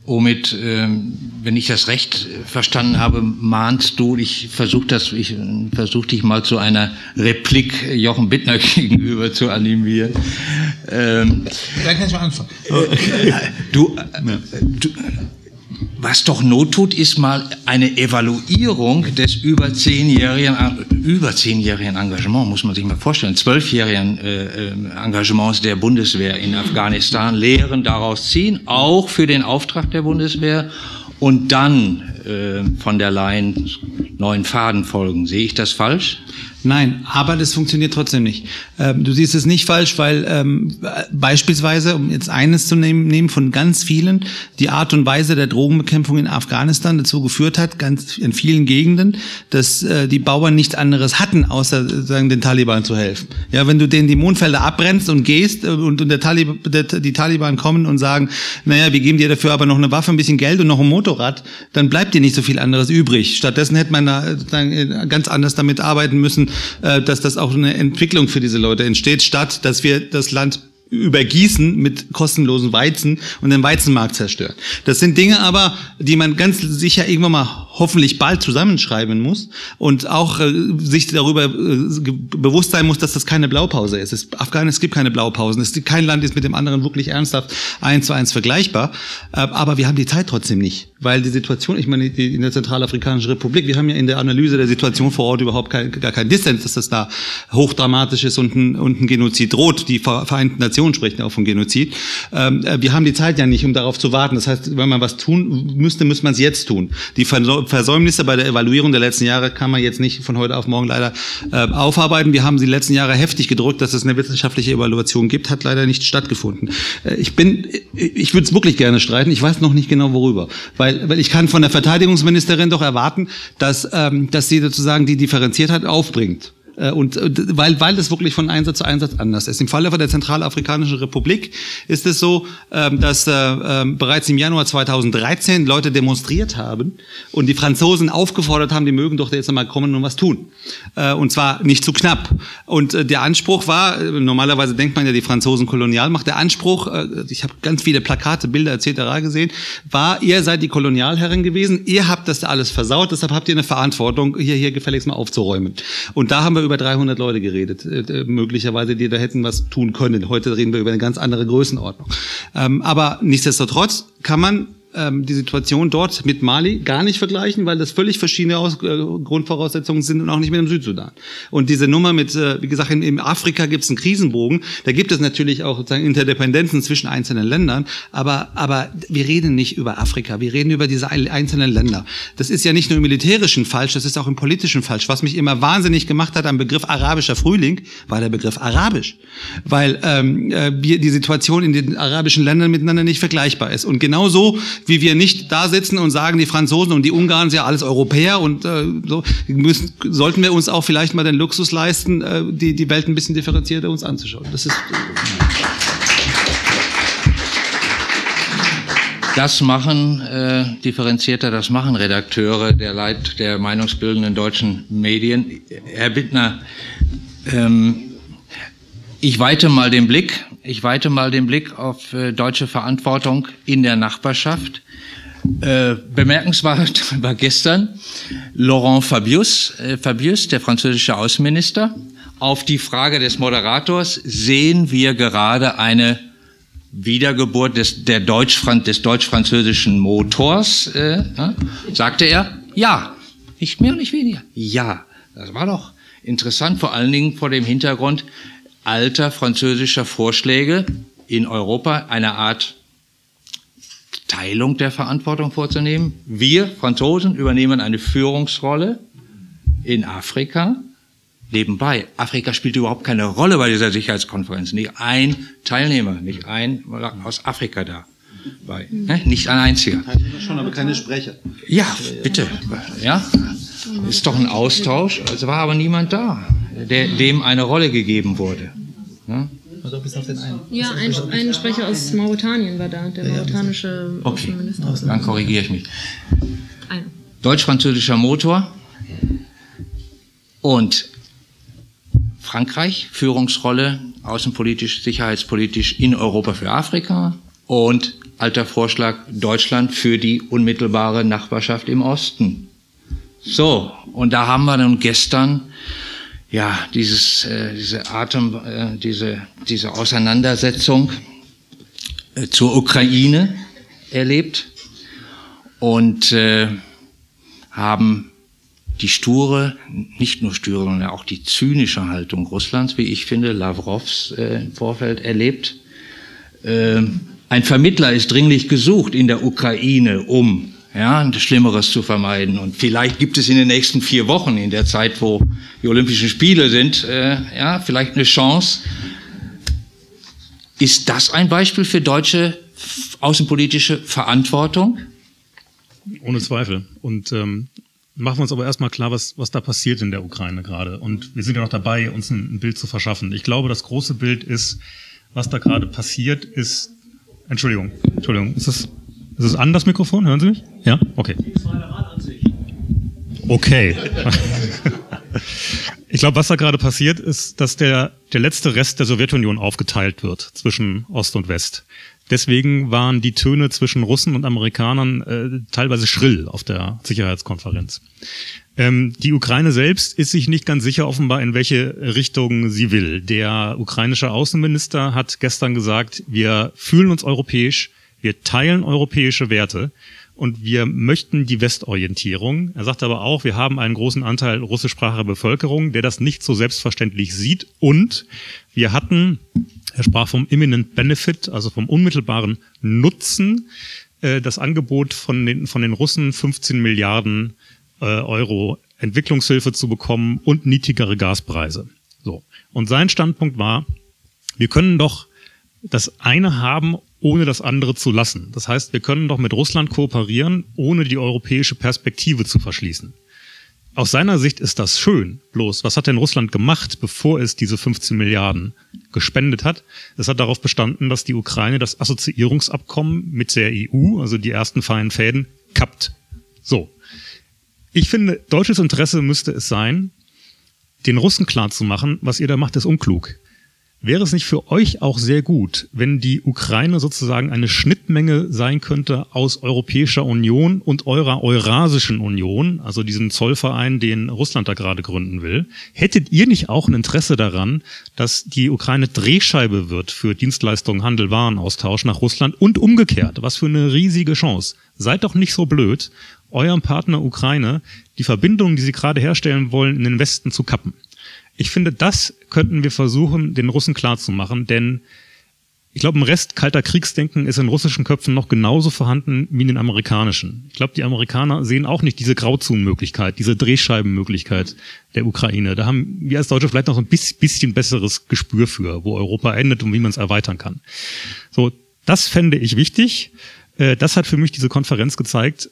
[SPEAKER 1] Omid, ähm, wenn ich das recht verstanden habe, mahnst du, ich versuche das, ich versuche dich mal zu einer Replik Jochen Bittner gegenüber zu animieren. Ähm,
[SPEAKER 5] Dann kann ich mal anfangen.
[SPEAKER 1] du, äh, du, was doch Not tut, ist mal eine Evaluierung des über zehnjährigen, über zehnjährigen Engagement, muss man sich mal vorstellen, zwölfjährigen äh, Engagements der Bundeswehr in Afghanistan, Lehren daraus ziehen, auch für den Auftrag der Bundeswehr und dann äh, von der Leyen neuen Faden folgen. Sehe ich das falsch?
[SPEAKER 5] Nein, aber das funktioniert trotzdem nicht. Ähm, du siehst es nicht falsch, weil ähm, beispielsweise, um jetzt eines zu nehmen, nehmen von ganz vielen, die Art und Weise der Drogenbekämpfung in Afghanistan dazu geführt hat, ganz in vielen Gegenden, dass äh, die Bauern nichts anderes hatten, außer sagen, den Taliban zu helfen. Ja, wenn du denen die Mondfelder abbrennst und gehst äh, und, und der Talib der, die Taliban kommen und sagen, naja, wir geben dir dafür aber noch eine Waffe, ein bisschen Geld und noch ein Motorrad, dann bleibt dir nicht so viel anderes übrig. Stattdessen hätte man da äh, ganz anders damit arbeiten müssen, äh, dass das auch eine Entwicklung für diese Leute entsteht, statt dass wir das Land übergießen mit kostenlosen Weizen und den Weizenmarkt zerstören. Das sind Dinge aber, die man ganz sicher irgendwann mal hoffentlich bald zusammenschreiben muss und auch äh, sich darüber äh, bewusst sein muss, dass das keine Blaupause ist. Es, Afghanistan, gibt keine Blaupausen. Es, kein Land ist mit dem anderen wirklich ernsthaft eins zu eins vergleichbar. Äh, aber wir haben die Zeit trotzdem nicht, weil die Situation, ich meine, die, in der Zentralafrikanischen Republik, wir haben ja in der Analyse der Situation vor Ort überhaupt kein, gar kein Dissens, dass das da hochdramatisch ist und ein, und ein Genozid droht. Die Vereinten Nationen sprechen auch von Genozid. Ähm, äh, wir haben die Zeit ja nicht, um darauf zu warten. Das heißt, wenn man was tun müsste, müsste man es jetzt tun. Die Versäumnisse bei der Evaluierung der letzten Jahre kann man jetzt nicht von heute auf morgen leider äh, aufarbeiten. Wir haben die letzten Jahre heftig gedrückt, dass es eine wissenschaftliche Evaluation gibt, hat leider nicht stattgefunden. Äh, ich bin, ich würde es wirklich gerne streiten. Ich weiß noch nicht genau worüber, weil, weil ich kann von der Verteidigungsministerin doch erwarten, dass, ähm, dass sie sozusagen die Differenziertheit aufbringt. Äh, und äh, weil, weil das wirklich von Einsatz zu Einsatz anders ist. Im Falle von der Zentralafrikanischen Republik ist es so, ähm, dass äh, ähm, bereits im Januar 2013 Leute demonstriert haben und die Franzosen aufgefordert haben, die mögen doch jetzt einmal kommen und was tun. Und zwar nicht zu knapp. Und der Anspruch war, normalerweise denkt man ja, die Franzosen Kolonialmacht, der Anspruch, ich habe ganz viele Plakate, Bilder etc. gesehen, war, ihr seid die Kolonialherren gewesen, ihr habt das alles versaut, deshalb habt ihr eine Verantwortung, hier, hier gefälligst mal aufzuräumen. Und da haben wir über 300 Leute geredet, äh, möglicherweise, die da hätten was tun können. Heute reden wir über eine ganz andere Größenordnung. Ähm, aber nichtsdestotrotz kann man ähm, die Situation dort mit Mali gar nicht vergleichen, weil das völlig verschiedene Aus äh, Grundvoraussetzungen sind und auch nicht mit dem Südsudan. Und diese Nummer mit, äh, wie gesagt, in, in Afrika gibt es einen Krisenbogen, da gibt es natürlich auch sozusagen Interdependenzen zwischen einzelnen Ländern, aber, aber wir reden nicht über Afrika, wir reden über diese einzelnen Länder. Das ist ja nicht nur im militärischen falsch, das ist auch im politischen falsch. Was mich immer wahnsinnig gemacht hat am Begriff arabischer Frühling, war der Begriff arabisch, weil ähm, äh, die Situation in den arabischen Ländern miteinander nicht vergleichbar ist. Und genauso wie wir nicht da sitzen und sagen, die Franzosen und die Ungarn sind ja alles Europäer und äh, so müssen, sollten wir uns auch vielleicht mal den Luxus leisten, äh, die, die Welt ein bisschen differenzierter uns anzuschauen. Das ist.
[SPEAKER 1] Das machen äh, differenzierter, das machen Redakteure der Leit der meinungsbildenden deutschen Medien. Herr Bittner, ähm, ich weite mal den Blick ich weite mal den Blick auf äh, deutsche Verantwortung in der Nachbarschaft. Äh, bemerkenswert war gestern Laurent Fabius, äh, Fabius, der französische Außenminister. Auf die Frage des Moderators sehen wir gerade eine Wiedergeburt des, Deutsch, des deutsch-französischen Motors, äh, sagte er, ja, nicht mehr und nicht weniger. Ja, das war doch interessant, vor allen Dingen vor dem Hintergrund, alter französischer Vorschläge in Europa eine Art Teilung der Verantwortung vorzunehmen. Wir Franzosen übernehmen eine Führungsrolle in Afrika. Nebenbei, Afrika spielt überhaupt keine Rolle bei dieser Sicherheitskonferenz. Nicht ein Teilnehmer, nicht ein aus Afrika da. bei. Ne? Nicht ein einziger.
[SPEAKER 5] Schon, aber keine Sprecher.
[SPEAKER 1] Ja, bitte. Ja, ist doch ein Austausch. Es war aber niemand da, der, dem eine Rolle gegeben wurde. Ja?
[SPEAKER 5] Also bis auf den einen.
[SPEAKER 2] Ja, ein, ein Sprecher aus Mauretanien war da, der mauretanische
[SPEAKER 1] Okay,
[SPEAKER 2] Außenminister.
[SPEAKER 1] dann korrigiere ich mich. Deutsch-französischer Motor und Frankreich, Führungsrolle, außenpolitisch, sicherheitspolitisch in Europa für Afrika und alter Vorschlag Deutschland für die unmittelbare Nachbarschaft im Osten. So, und da haben wir dann gestern ja dieses äh, diese Atem äh, diese diese Auseinandersetzung äh, zur Ukraine erlebt und äh, haben die sture, nicht nur sture, sondern auch die zynische Haltung Russlands, wie ich finde, Lavrovs äh, im Vorfeld erlebt. Ähm, ein Vermittler ist dringlich gesucht in der Ukraine, um ja, Schlimmeres zu vermeiden. Und vielleicht gibt es in den nächsten vier Wochen, in der Zeit, wo die Olympischen Spiele sind, äh, ja, vielleicht eine Chance. Ist das ein Beispiel für deutsche außenpolitische Verantwortung?
[SPEAKER 4] Ohne Zweifel. Und ähm, machen wir uns aber erstmal klar, was, was da passiert in der Ukraine gerade. Und wir sind ja noch dabei, uns ein, ein Bild zu verschaffen. Ich glaube, das große Bild ist, was da gerade passiert, ist. Entschuldigung, Entschuldigung, ist es, ist es an das Mikrofon? Hören Sie mich? Ja? Okay. Okay. Ich glaube, was da gerade passiert, ist, dass der, der letzte Rest der Sowjetunion aufgeteilt wird zwischen Ost und West. Deswegen waren die Töne zwischen Russen und Amerikanern äh, teilweise schrill auf der Sicherheitskonferenz. Ähm, die Ukraine selbst ist sich nicht ganz sicher offenbar, in welche Richtung sie will. Der ukrainische Außenminister hat gestern gesagt, wir fühlen uns europäisch, wir teilen europäische Werte und wir möchten die Westorientierung. Er sagt aber auch, wir haben einen großen Anteil russischsprachiger Bevölkerung, der das nicht so selbstverständlich sieht. Und wir hatten, er sprach vom imminent benefit, also vom unmittelbaren Nutzen, äh, das Angebot von den, von den Russen 15 Milliarden äh, Euro Entwicklungshilfe zu bekommen und niedrigere Gaspreise. So. Und sein Standpunkt war, wir können doch das eine haben, ohne das andere zu lassen. Das heißt, wir können doch mit Russland kooperieren, ohne die europäische Perspektive zu verschließen. Aus seiner Sicht ist das schön. Bloß, was hat denn Russland gemacht, bevor es diese 15 Milliarden gespendet hat? Es hat darauf bestanden, dass die Ukraine das Assoziierungsabkommen mit der EU, also die ersten feinen Fäden, kappt. So. Ich finde, deutsches Interesse müsste es sein, den Russen klarzumachen, was ihr da macht, ist unklug. Wäre es nicht für euch auch sehr gut, wenn die Ukraine sozusagen eine Schnittmenge sein könnte aus Europäischer Union und eurer Eurasischen Union, also diesen Zollverein, den Russland da gerade gründen will? Hättet ihr nicht auch ein Interesse daran, dass die Ukraine Drehscheibe wird für Dienstleistungen, Handel, Warenaustausch nach Russland und umgekehrt? Was für eine riesige Chance. Seid doch nicht so blöd, eurem Partner Ukraine die Verbindungen, die sie gerade herstellen wollen, in den Westen zu kappen. Ich finde, das könnten wir versuchen, den Russen klarzumachen, denn ich glaube, im Rest kalter Kriegsdenken ist in russischen Köpfen noch genauso vorhanden wie in den amerikanischen. Ich glaube, die Amerikaner sehen auch nicht diese Grauzonenmöglichkeit, diese Drehscheibenmöglichkeit der Ukraine. Da haben wir als Deutsche vielleicht noch ein bisschen besseres Gespür für, wo Europa endet und wie man es erweitern kann. So, das fände ich wichtig. Äh, Das hat für mich diese Konferenz gezeigt.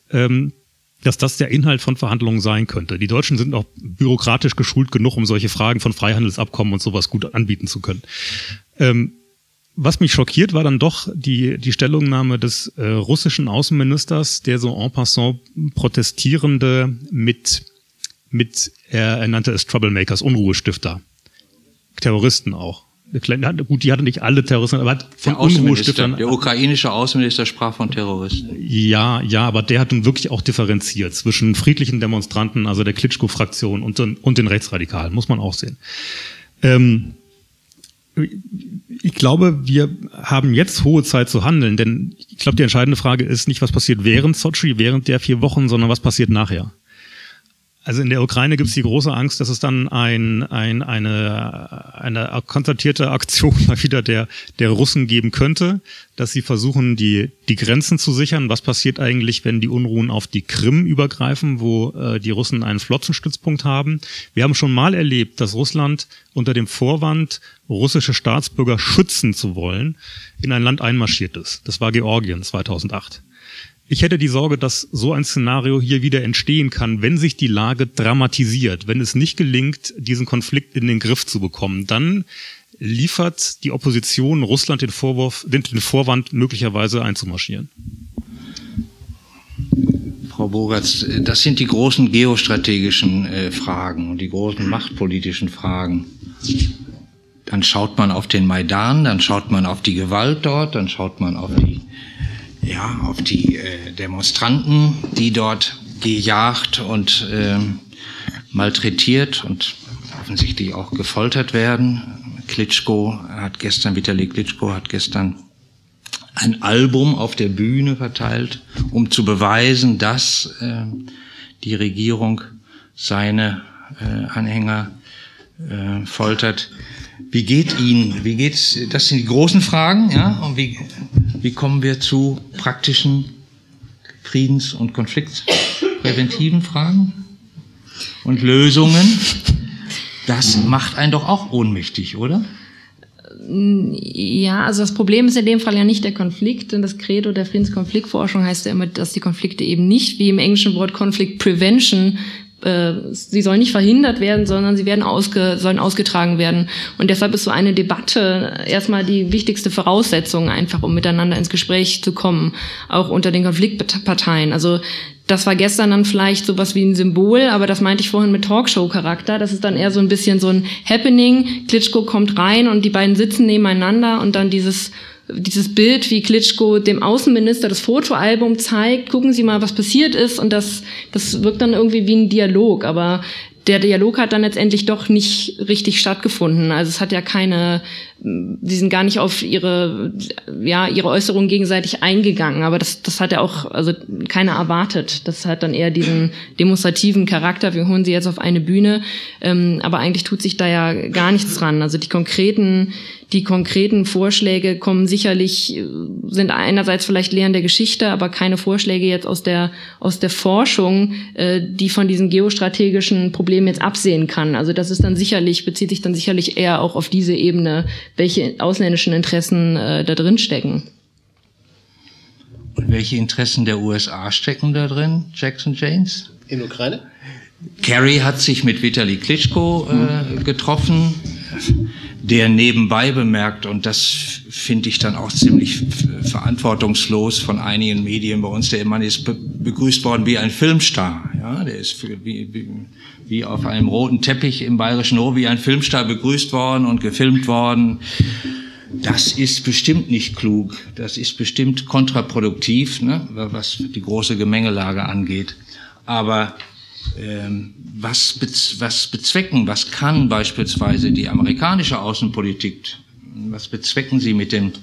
[SPEAKER 4] Dass das der Inhalt von Verhandlungen sein könnte. Die Deutschen sind auch bürokratisch geschult genug, um solche Fragen von Freihandelsabkommen und sowas gut anbieten zu können. Ähm, was mich schockiert, war dann doch die, die Stellungnahme des äh, russischen Außenministers, der so en passant Protestierende mit, mit er, er nannte es Troublemakers, Unruhestifter, Terroristen auch. Gut, die hatte nicht alle Terroristen, aber hat von Unruhestiftern
[SPEAKER 1] der ukrainische Außenminister sprach von Terroristen.
[SPEAKER 4] ja, ja, aber der hat nun wirklich auch differenziert zwischen friedlichen Demonstranten, also der Klitschko-Fraktion und, den- und den Rechtsradikalen, muss man auch sehen. Ähm, ich glaube, wir haben jetzt hohe Zeit zu handeln, denn ich glaube, die entscheidende Frage ist nicht, was passiert während Sochi, während der vier Wochen, sondern was passiert nachher. Also in der Ukraine gibt es die große Angst, dass es dann ein, ein, eine, eine konzertierte Aktion mal wieder der, der Russen geben könnte, dass sie versuchen, die, die Grenzen zu sichern. Was passiert eigentlich, wenn die Unruhen auf die Krim übergreifen, wo äh, die Russen einen Flottenstützpunkt haben? Wir haben schon mal erlebt, dass Russland unter dem Vorwand, russische Staatsbürger schützen zu wollen, in ein Land einmarschiert ist. Das war Georgien 2008. Ich hätte die Sorge, dass so ein Szenario hier wieder entstehen kann, wenn sich die Lage dramatisiert, wenn es nicht gelingt, diesen Konflikt in den Griff zu bekommen. Dann liefert die Opposition Russland den Vorwurf, den, Vorwand, möglicherweise einzumarschieren.
[SPEAKER 1] Frau Bogatz, das sind die großen geostrategischen äh, Fragen und die großen machtpolitischen Fragen. Dann schaut man auf den Maidan, dann schaut man auf die Gewalt dort, dann schaut man auf die ja, auf die äh, Demonstranten, die dort gejagt und äh, malträtiert und offensichtlich auch gefoltert werden. Klitschko hat gestern, Vitali Klitschko hat gestern ein Album auf der Bühne verteilt, um zu beweisen, dass äh, die Regierung seine äh, Anhänger äh, foltert. Wie geht Ihnen, wie geht's, das sind die großen Fragen, ja, und wie, wie kommen wir zu praktischen Friedens- und Konfliktpräventiven Fragen und Lösungen? Das macht einen doch auch ohnmächtig, oder?
[SPEAKER 2] Ja, also das Problem ist in dem Fall ja nicht der Konflikt, denn das Credo der Friedenskonfliktforschung heißt ja immer, dass die Konflikte eben nicht wie im englischen Wort Conflict Prevention sie sollen nicht verhindert werden, sondern sie werden ausge, sollen ausgetragen werden. Und deshalb ist so eine Debatte erstmal die wichtigste Voraussetzung, einfach um miteinander ins Gespräch zu kommen, auch unter den Konfliktparteien. Also das war gestern dann vielleicht sowas wie ein Symbol, aber das meinte ich vorhin mit Talkshow-Charakter. Das ist dann eher so ein bisschen so ein Happening. Klitschko kommt rein und die beiden sitzen nebeneinander und dann dieses dieses Bild, wie Klitschko dem Außenminister das Fotoalbum zeigt, gucken Sie mal, was passiert ist. Und das, das wirkt dann irgendwie wie ein Dialog, aber der Dialog hat dann letztendlich doch nicht richtig stattgefunden. Also es hat ja keine, sie sind gar nicht auf ihre, ja, ihre Äußerungen gegenseitig eingegangen. Aber das, das hat ja auch, also keiner erwartet. Das hat dann eher diesen demonstrativen Charakter. Wir holen sie jetzt auf eine Bühne. Ähm, aber eigentlich tut sich da ja gar nichts dran. Also die konkreten, die konkreten Vorschläge kommen sicherlich, sind einerseits vielleicht Lehren der Geschichte, aber keine Vorschläge jetzt aus der, aus der Forschung, äh, die von diesen geostrategischen Problemen jetzt absehen kann. Also das ist dann sicherlich, bezieht sich dann sicherlich eher auch auf diese Ebene, welche ausländischen Interessen äh, da drin stecken.
[SPEAKER 1] Und welche Interessen der USA stecken da drin, Jackson James?
[SPEAKER 3] In Ukraine?
[SPEAKER 1] Kerry hat sich mit Vitali Klitschko äh, getroffen der nebenbei bemerkt, und das finde ich dann auch ziemlich verantwortungslos von einigen Medien bei uns, der Mann ist begrüßt worden wie ein Filmstar. Ja, der ist wie, wie, wie auf einem roten Teppich im Bayerischen Hof wie ein Filmstar begrüßt worden und gefilmt worden. Das ist bestimmt nicht klug. Das ist bestimmt kontraproduktiv, ne, was die große Gemengelage angeht. Aber was, bez was bezwecken, was kann beispielsweise die amerikanische Außenpolitik, was bezwecken Sie mit dem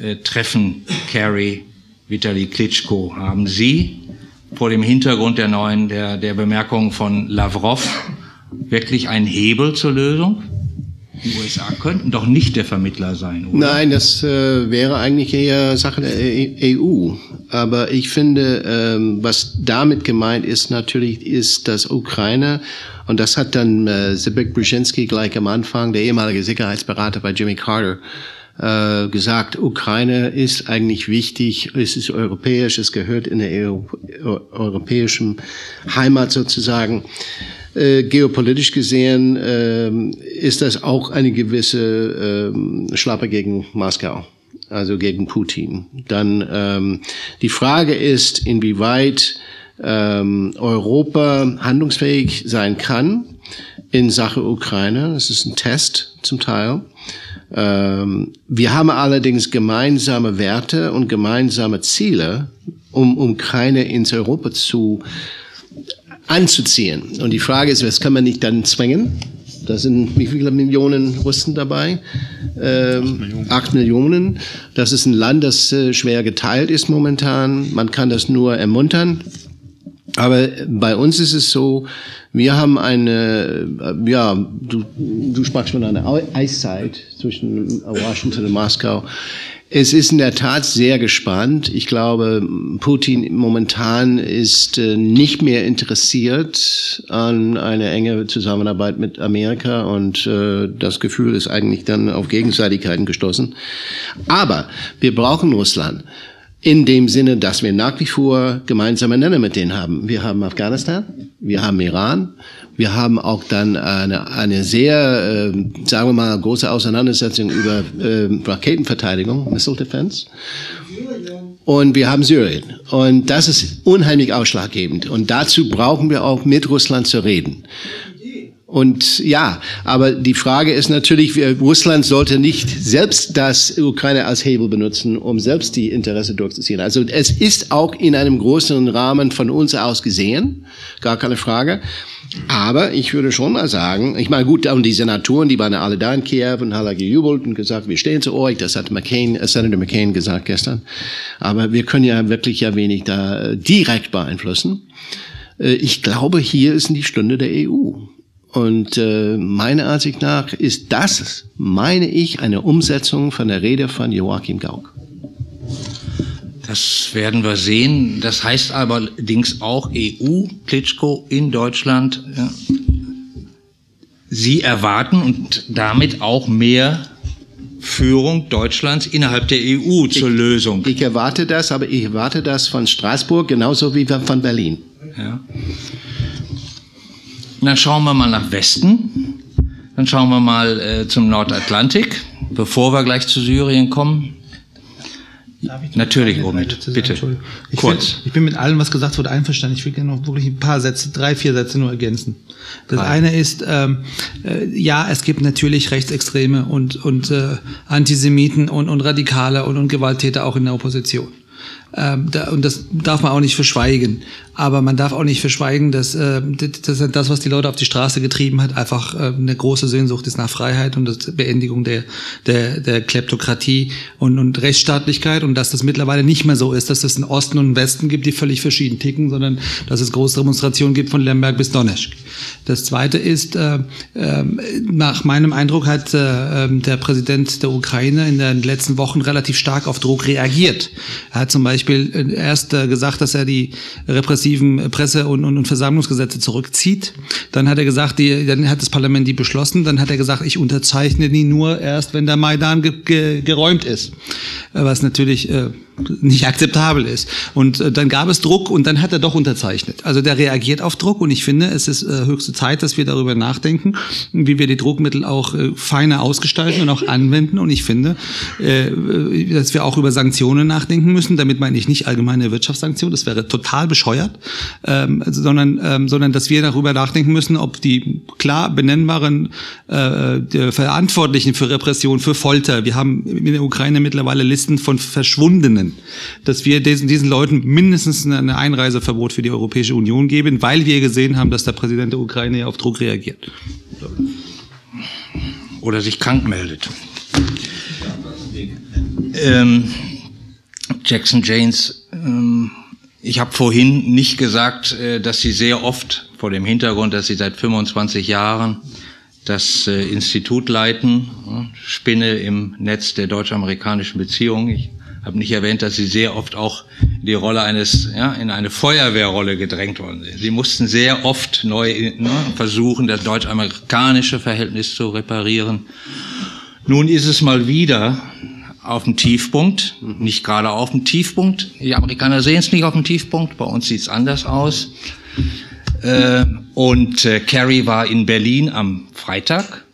[SPEAKER 1] äh, Treffen Kerry, Vitali Klitschko? Haben Sie vor dem Hintergrund der neuen, der, der Bemerkungen von Lavrov wirklich einen Hebel zur Lösung? Die USA könnten doch nicht der Vermittler sein, oder?
[SPEAKER 3] Nein, das äh, wäre eigentlich eher Sache der EU. Aber ich finde, ähm, was damit gemeint ist, natürlich ist, dass Ukraine, und das hat dann äh, Zbigniew Brzezinski gleich am Anfang, der ehemalige Sicherheitsberater bei Jimmy Carter, äh, gesagt, Ukraine ist eigentlich wichtig, es ist europäisch, es gehört in der EU, europäischen Heimat sozusagen. Äh, geopolitisch gesehen äh, ist das auch eine gewisse äh, Schlappe gegen Moskau, also gegen Putin. Dann ähm, die Frage ist, inwieweit ähm, Europa handlungsfähig sein kann in Sache Ukraine. Das ist ein Test zum Teil. Ähm, wir haben allerdings gemeinsame Werte und gemeinsame Ziele, um Ukraine ins Europa zu anzuziehen. Und die Frage ist, was kann man nicht dann zwingen? Da sind wie viele Millionen Russen dabei? Ähm, acht Millionen. Das ist ein Land, das äh, schwer geteilt ist momentan. Man kann das nur ermuntern. Aber bei uns ist es so, wir haben eine, äh, ja, du, du sprachst von einer Eiszeit zwischen Washington und Moskau. Es ist in der Tat sehr gespannt. Ich glaube, Putin momentan ist äh, nicht mehr interessiert an eine enge Zusammenarbeit mit Amerika und äh, das Gefühl ist eigentlich dann auf Gegenseitigkeiten gestoßen. Aber wir brauchen Russland. In dem Sinne, dass wir nach wie vor gemeinsame Nenner mit denen haben. Wir haben Afghanistan, wir haben Iran, wir haben auch dann eine, eine sehr, äh, sagen wir mal, große Auseinandersetzung über äh, Raketenverteidigung, Missile Defense. Und wir haben Syrien. Und das ist unheimlich ausschlaggebend. Und dazu brauchen wir auch mit Russland zu reden. Und ja, aber die Frage ist natürlich, Russland sollte nicht selbst das Ukraine als Hebel benutzen, um selbst die Interesse durchzuziehen. Also es ist auch in einem größeren Rahmen von uns aus gesehen, gar keine Frage. Aber ich würde schon mal sagen, ich meine, gut, und die Senatoren, die waren alle da in Kiew und haben gejubelt und gesagt, wir stehen zu euch. Das hat McCain, äh, Senator McCain gesagt gestern. Aber wir können ja wirklich ja wenig da äh, direkt beeinflussen. Äh, ich glaube, hier ist die Stunde der EU. Und äh, meiner Ansicht nach ist das, meine ich, eine Umsetzung von der Rede von Joachim Gauck.
[SPEAKER 1] Das werden wir sehen. Das heißt allerdings auch EU, Klitschko in Deutschland. Ja. Sie erwarten und damit auch mehr Führung Deutschlands innerhalb der EU zur
[SPEAKER 3] ich,
[SPEAKER 1] Lösung.
[SPEAKER 3] Ich erwarte das, aber ich erwarte das von Straßburg genauso wie von Berlin.
[SPEAKER 1] Ja. Dann schauen wir mal nach Westen. Dann schauen wir mal äh, zum Nordatlantik, bevor wir gleich zu Syrien kommen. Natürlich, Omid, bitte.
[SPEAKER 5] Ich Kurz. Bin, ich bin mit allem, was gesagt wurde, einverstanden. Ich will gerne noch wirklich ein paar Sätze, drei, vier Sätze nur ergänzen. Das Nein. eine ist, ähm, äh, ja, es gibt natürlich Rechtsextreme und, und äh, Antisemiten und, und Radikale und, und Gewalttäter auch in der Opposition. Ähm, da, und das darf man auch nicht verschweigen. Aber man darf auch nicht verschweigen, dass, äh, dass das, was die Leute auf die Straße getrieben hat, einfach äh, eine große Sehnsucht ist nach Freiheit und das Beendigung der, der, der Kleptokratie und, und Rechtsstaatlichkeit und dass das mittlerweile nicht mehr so ist, dass es einen Osten und einen Westen gibt, die völlig verschieden ticken, sondern dass es große Demonstrationen gibt von Lemberg bis Donetsk. Das Zweite ist, äh, äh, nach meinem Eindruck hat äh, ähm, der Präsident der Ukraine in den letzten Wochen relativ stark auf Druck reagiert. Er hat zum Beispiel äh, erst äh, gesagt, dass er die repressiven Presse- und, und, und Versammlungsgesetze zurückzieht. Dann hat er gesagt, die, dann hat das Parlament die beschlossen. Dann hat er gesagt, ich unterzeichne die nur erst, wenn der Maidan ge, ge, geräumt ist. Was natürlich äh, nicht akzeptabel ist. Und äh, dann gab es Druck und dann hat er doch unterzeichnet. Also der reagiert auf Druck und ich finde, es ist äh, höchste Zeit, dass wir darüber nachdenken, wie wir die Druckmittel auch äh, feiner ausgestalten und auch anwenden. Und ich finde, äh, dass wir auch über Sanktionen nachdenken müssen. Damit meine ich nicht allgemeine Wirtschaftssanktionen, das wäre total bescheuert, ähm, sondern, ähm, sondern dass wir darüber nachdenken müssen, ob die klar benennbaren äh, Verantwortlichen für Repression, für Folter, wir haben in der Ukraine mittlerweile Listen von Verschwundenen, dass wir diesen, diesen Leuten mindestens ein Einreiseverbot für die Europäische Union geben, weil wir gesehen haben, dass der Präsident der Ukraine auf Druck reagiert.
[SPEAKER 1] Oder sich krank meldet. Ähm, Jackson Janes, ähm, ich habe vorhin nicht gesagt, äh, dass sie sehr oft vor dem Hintergrund, dass sie seit 25 Jahren das äh, Institut leiten, Spinne im Netz der deutsch-amerikanischen Beziehungen. Ich habe nicht erwähnt, dass sie sehr oft auch die Rolle eines, ja, in eine Feuerwehrrolle gedrängt worden sind. Sie mussten sehr oft neu ne, versuchen, das deutsch-amerikanische Verhältnis zu reparieren. Nun ist es mal wieder auf dem Tiefpunkt, nicht gerade auf dem Tiefpunkt. Die Amerikaner sehen es nicht auf dem Tiefpunkt, bei uns sieht es anders aus. Äh, und äh, Kerry war in Berlin am Freitag.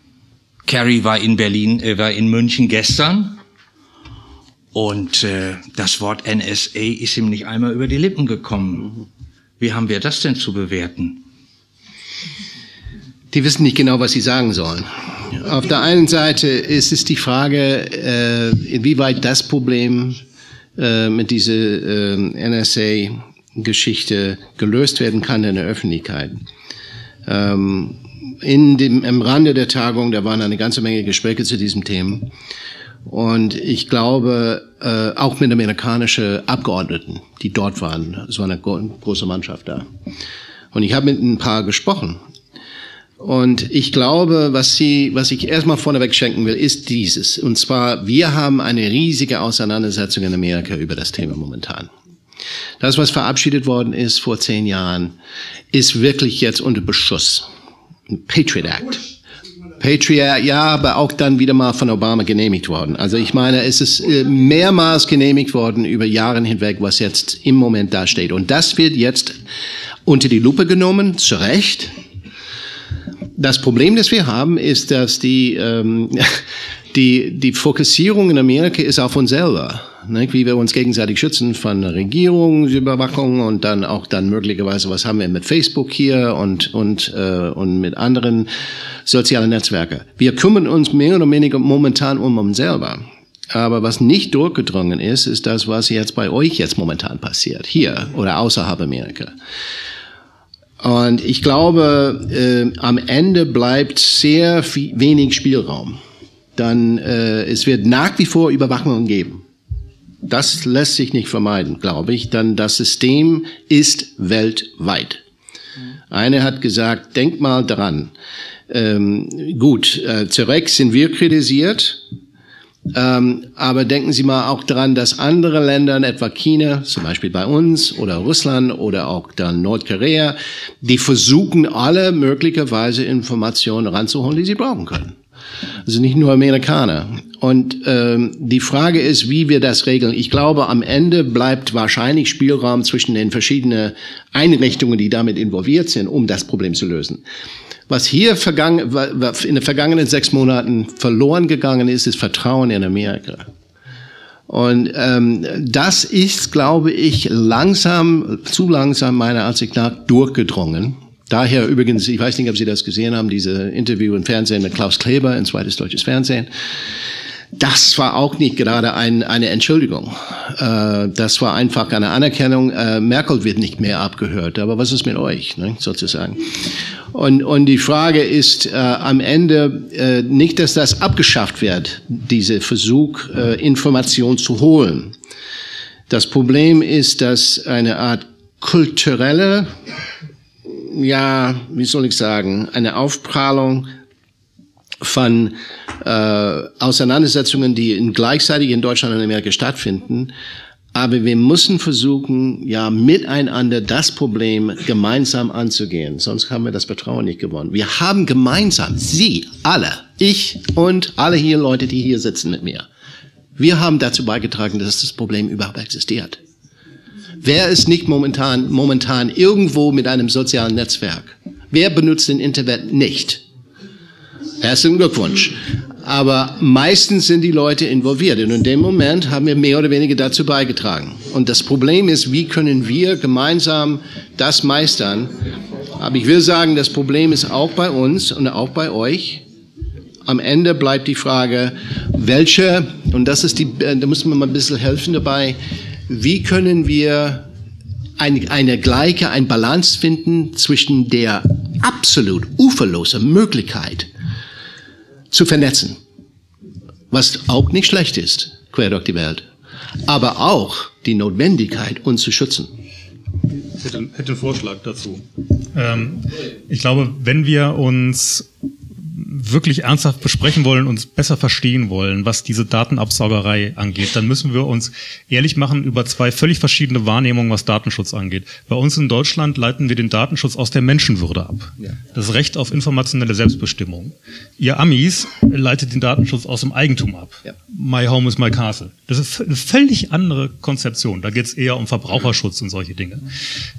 [SPEAKER 1] Kerry war in Berlin, äh, war in München gestern. Und äh, das Wort NSA ist ihm nicht einmal über die Lippen gekommen. Wie haben wir das denn zu bewerten?
[SPEAKER 3] Die wissen nicht genau, was sie sagen sollen. Auf der einen Seite ist es die Frage, äh, inwieweit das Problem äh, mit dieser äh, NSA-Geschichte gelöst werden kann in der Öffentlichkeit. Ähm, in dem, Im Rande der Tagung, da waren eine ganze Menge Gespräche zu diesem Thema. Und ich glaube, äh, auch mit amerikanischen Abgeordneten, die dort waren, es war eine große Mannschaft da. Und ich habe mit ein paar gesprochen. Und ich glaube, was sie, was ich erstmal vorneweg schenken will, ist dieses. Und zwar, wir haben eine riesige Auseinandersetzung in Amerika über das Thema momentan. Das, was verabschiedet worden ist vor zehn Jahren, ist wirklich jetzt unter Beschuss. Patriot Act. Patriot, ja, aber auch dann wieder mal von Obama genehmigt worden. Also ich meine, es ist äh, mehrmals genehmigt worden über Jahre hinweg, was jetzt im Moment da steht. Und das wird jetzt unter die Lupe genommen, zu Recht. Das Problem, das wir haben, ist, dass die, ähm, die, die Fokussierung in Amerika ist auf uns selber ne, wie wir uns gegenseitig schützen von Regierungsüberwachung und dann auch dann möglicherweise, was haben wir mit Facebook hier und, und, äh, und mit anderen sozialen Netzwerken. Wir kümmern uns mehr oder weniger momentan um uns selber. Aber was nicht durchgedrungen ist, ist das, was jetzt bei euch jetzt momentan passiert, hier oder außerhalb Amerika. Und ich glaube, äh, am Ende bleibt sehr wenig Spielraum. Dann äh, es wird nach wie vor Überwachungen geben das lässt sich nicht vermeiden, glaube ich, dann das System ist weltweit. Eine hat gesagt, denk mal dran. Ähm, gut, äh, zurück sind wir kritisiert, ähm, aber denken Sie mal auch daran, dass andere Länder, etwa China, zum Beispiel bei uns oder Russland oder auch dann Nordkorea, die versuchen alle möglicherweise Informationen ranzuholen, die sie brauchen können. Also nicht nur Amerikaner. Und ähm, die Frage ist, wie wir das regeln. Ich glaube, am Ende bleibt wahrscheinlich Spielraum zwischen den verschiedenen Einrichtungen, die damit involviert sind, um das Problem zu lösen. Was hier vergangen, in den vergangenen sechs Monaten verloren gegangen ist, ist Vertrauen in Amerika. Und ähm, das ist, glaube ich, langsam, zu langsam meiner Ansicht nach durchgedrungen. Daher übrigens, ich weiß nicht, ob Sie das gesehen haben, diese Interview im Fernsehen mit Klaus Kleber, in zweites deutsches Fernsehen. Das war auch nicht gerade ein, eine Entschuldigung. Äh, das war einfach eine Anerkennung. Äh, Merkel wird nicht mehr abgehört, aber was ist mit euch, ne, sozusagen? Und, und die Frage ist äh, am Ende äh, nicht, dass das abgeschafft wird, diese Versuch, äh, Information zu holen. Das Problem ist, dass eine Art kulturelle ja, wie soll ich sagen, eine Aufprallung von äh, Auseinandersetzungen, die in gleichzeitig in Deutschland und Amerika stattfinden. Aber wir müssen versuchen, ja, miteinander das Problem gemeinsam anzugehen. Sonst haben wir das Vertrauen nicht gewonnen. Wir haben gemeinsam, Sie alle, ich und alle hier Leute, die hier sitzen mit mir. Wir haben dazu beigetragen, dass das Problem überhaupt existiert. Wer ist nicht momentan, momentan irgendwo mit einem sozialen Netzwerk? Wer benutzt den Internet nicht? Herzlichen Glückwunsch. Aber meistens sind die Leute involviert. Und in dem Moment haben wir mehr oder weniger dazu beigetragen. Und das Problem ist, wie können wir gemeinsam das meistern? Aber ich will sagen, das Problem ist auch bei uns und auch bei euch. Am Ende bleibt die Frage, welche, und das ist die, da müssen wir mal ein bisschen helfen dabei, wie können wir eine, eine gleiche, ein Balance finden zwischen der absolut uferlosen Möglichkeit zu vernetzen, was auch nicht schlecht ist, quer durch die Welt, aber auch die Notwendigkeit, uns zu schützen.
[SPEAKER 4] Ich hätte, einen Vorschlag dazu. Ähm, ich glaube, wenn wir uns wirklich ernsthaft besprechen wollen, uns besser verstehen wollen, was diese Datenabsaugerei angeht, dann müssen wir uns ehrlich machen über zwei völlig verschiedene Wahrnehmungen, was Datenschutz angeht. Bei uns in Deutschland leiten wir den Datenschutz aus der Menschenwürde ab. Das Recht auf informationelle Selbstbestimmung. Ihr Amis leitet den Datenschutz aus dem Eigentum ab. My home is my castle. Das ist eine völlig andere Konzeption. Da geht es eher um Verbraucherschutz und solche Dinge.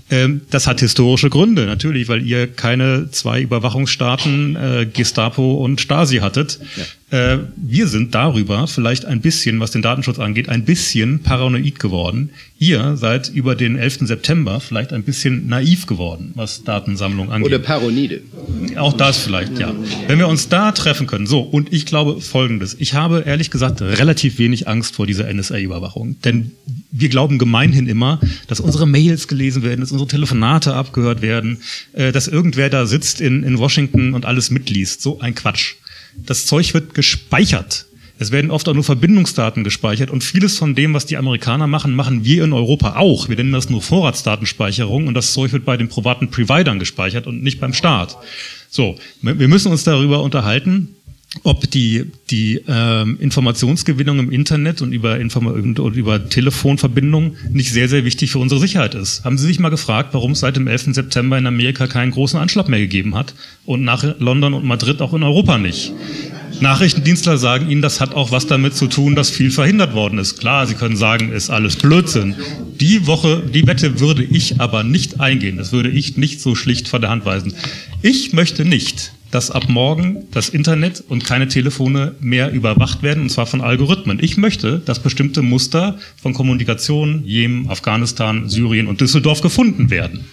[SPEAKER 4] Ähm, das hat historische Gründe, natürlich, weil ihr keine zwei Überwachungsstaaten, äh, Gestapo und Stasi hattet. Ja. Äh, wir sind darüber vielleicht ein bisschen, was den Datenschutz angeht, ein bisschen paranoid geworden. Ihr seid über den 11. September vielleicht ein bisschen naiv geworden, was Datensammlung angeht.
[SPEAKER 3] Oder Paronide.
[SPEAKER 4] Auch das vielleicht, ja. Wenn wir uns da treffen können. So, und ich glaube Folgendes. Ich habe ehrlich gesagt relativ wenig Angst vor dieser NSA-Überwachung. Denn wir glauben gemeinhin immer, dass unsere Mails gelesen werden, dass unsere Telefonate abgehört werden, äh, dass irgendwer da sitzt in, in Washington und alles mitliest. So ein Quatsch. Das Zeug wird gespeichert. Es werden oft auch nur Verbindungsdaten gespeichert und vieles von dem, was die Amerikaner machen, machen wir in Europa auch. Wir nennen das nur Vorratsdatenspeicherung und das Zeug wird bei den privaten Providern gespeichert und nicht beim Staat. So, wir müssen uns darüber unterhalten, ob die, die ähm, Informationsgewinnung im Internet und über, Inform und über Telefonverbindungen nicht sehr, sehr wichtig für unsere Sicherheit ist. Haben Sie sich mal gefragt, warum es seit dem 11. September in Amerika keinen großen Anschlag mehr gegeben hat und nach London und Madrid auch in Europa nicht? Nachrichtendienstler sagen Ihnen, das hat auch was damit zu tun, dass viel verhindert worden ist. Klar, Sie können sagen, ist alles Blödsinn. Die Woche, die Wette würde ich aber nicht eingehen. Das würde ich nicht so schlicht von der Hand weisen. Ich möchte nicht, dass ab morgen das Internet und keine Telefone mehr überwacht werden, und zwar von Algorithmen. Ich möchte, dass bestimmte Muster von Kommunikation, Jemen, Afghanistan, Syrien und Düsseldorf gefunden werden.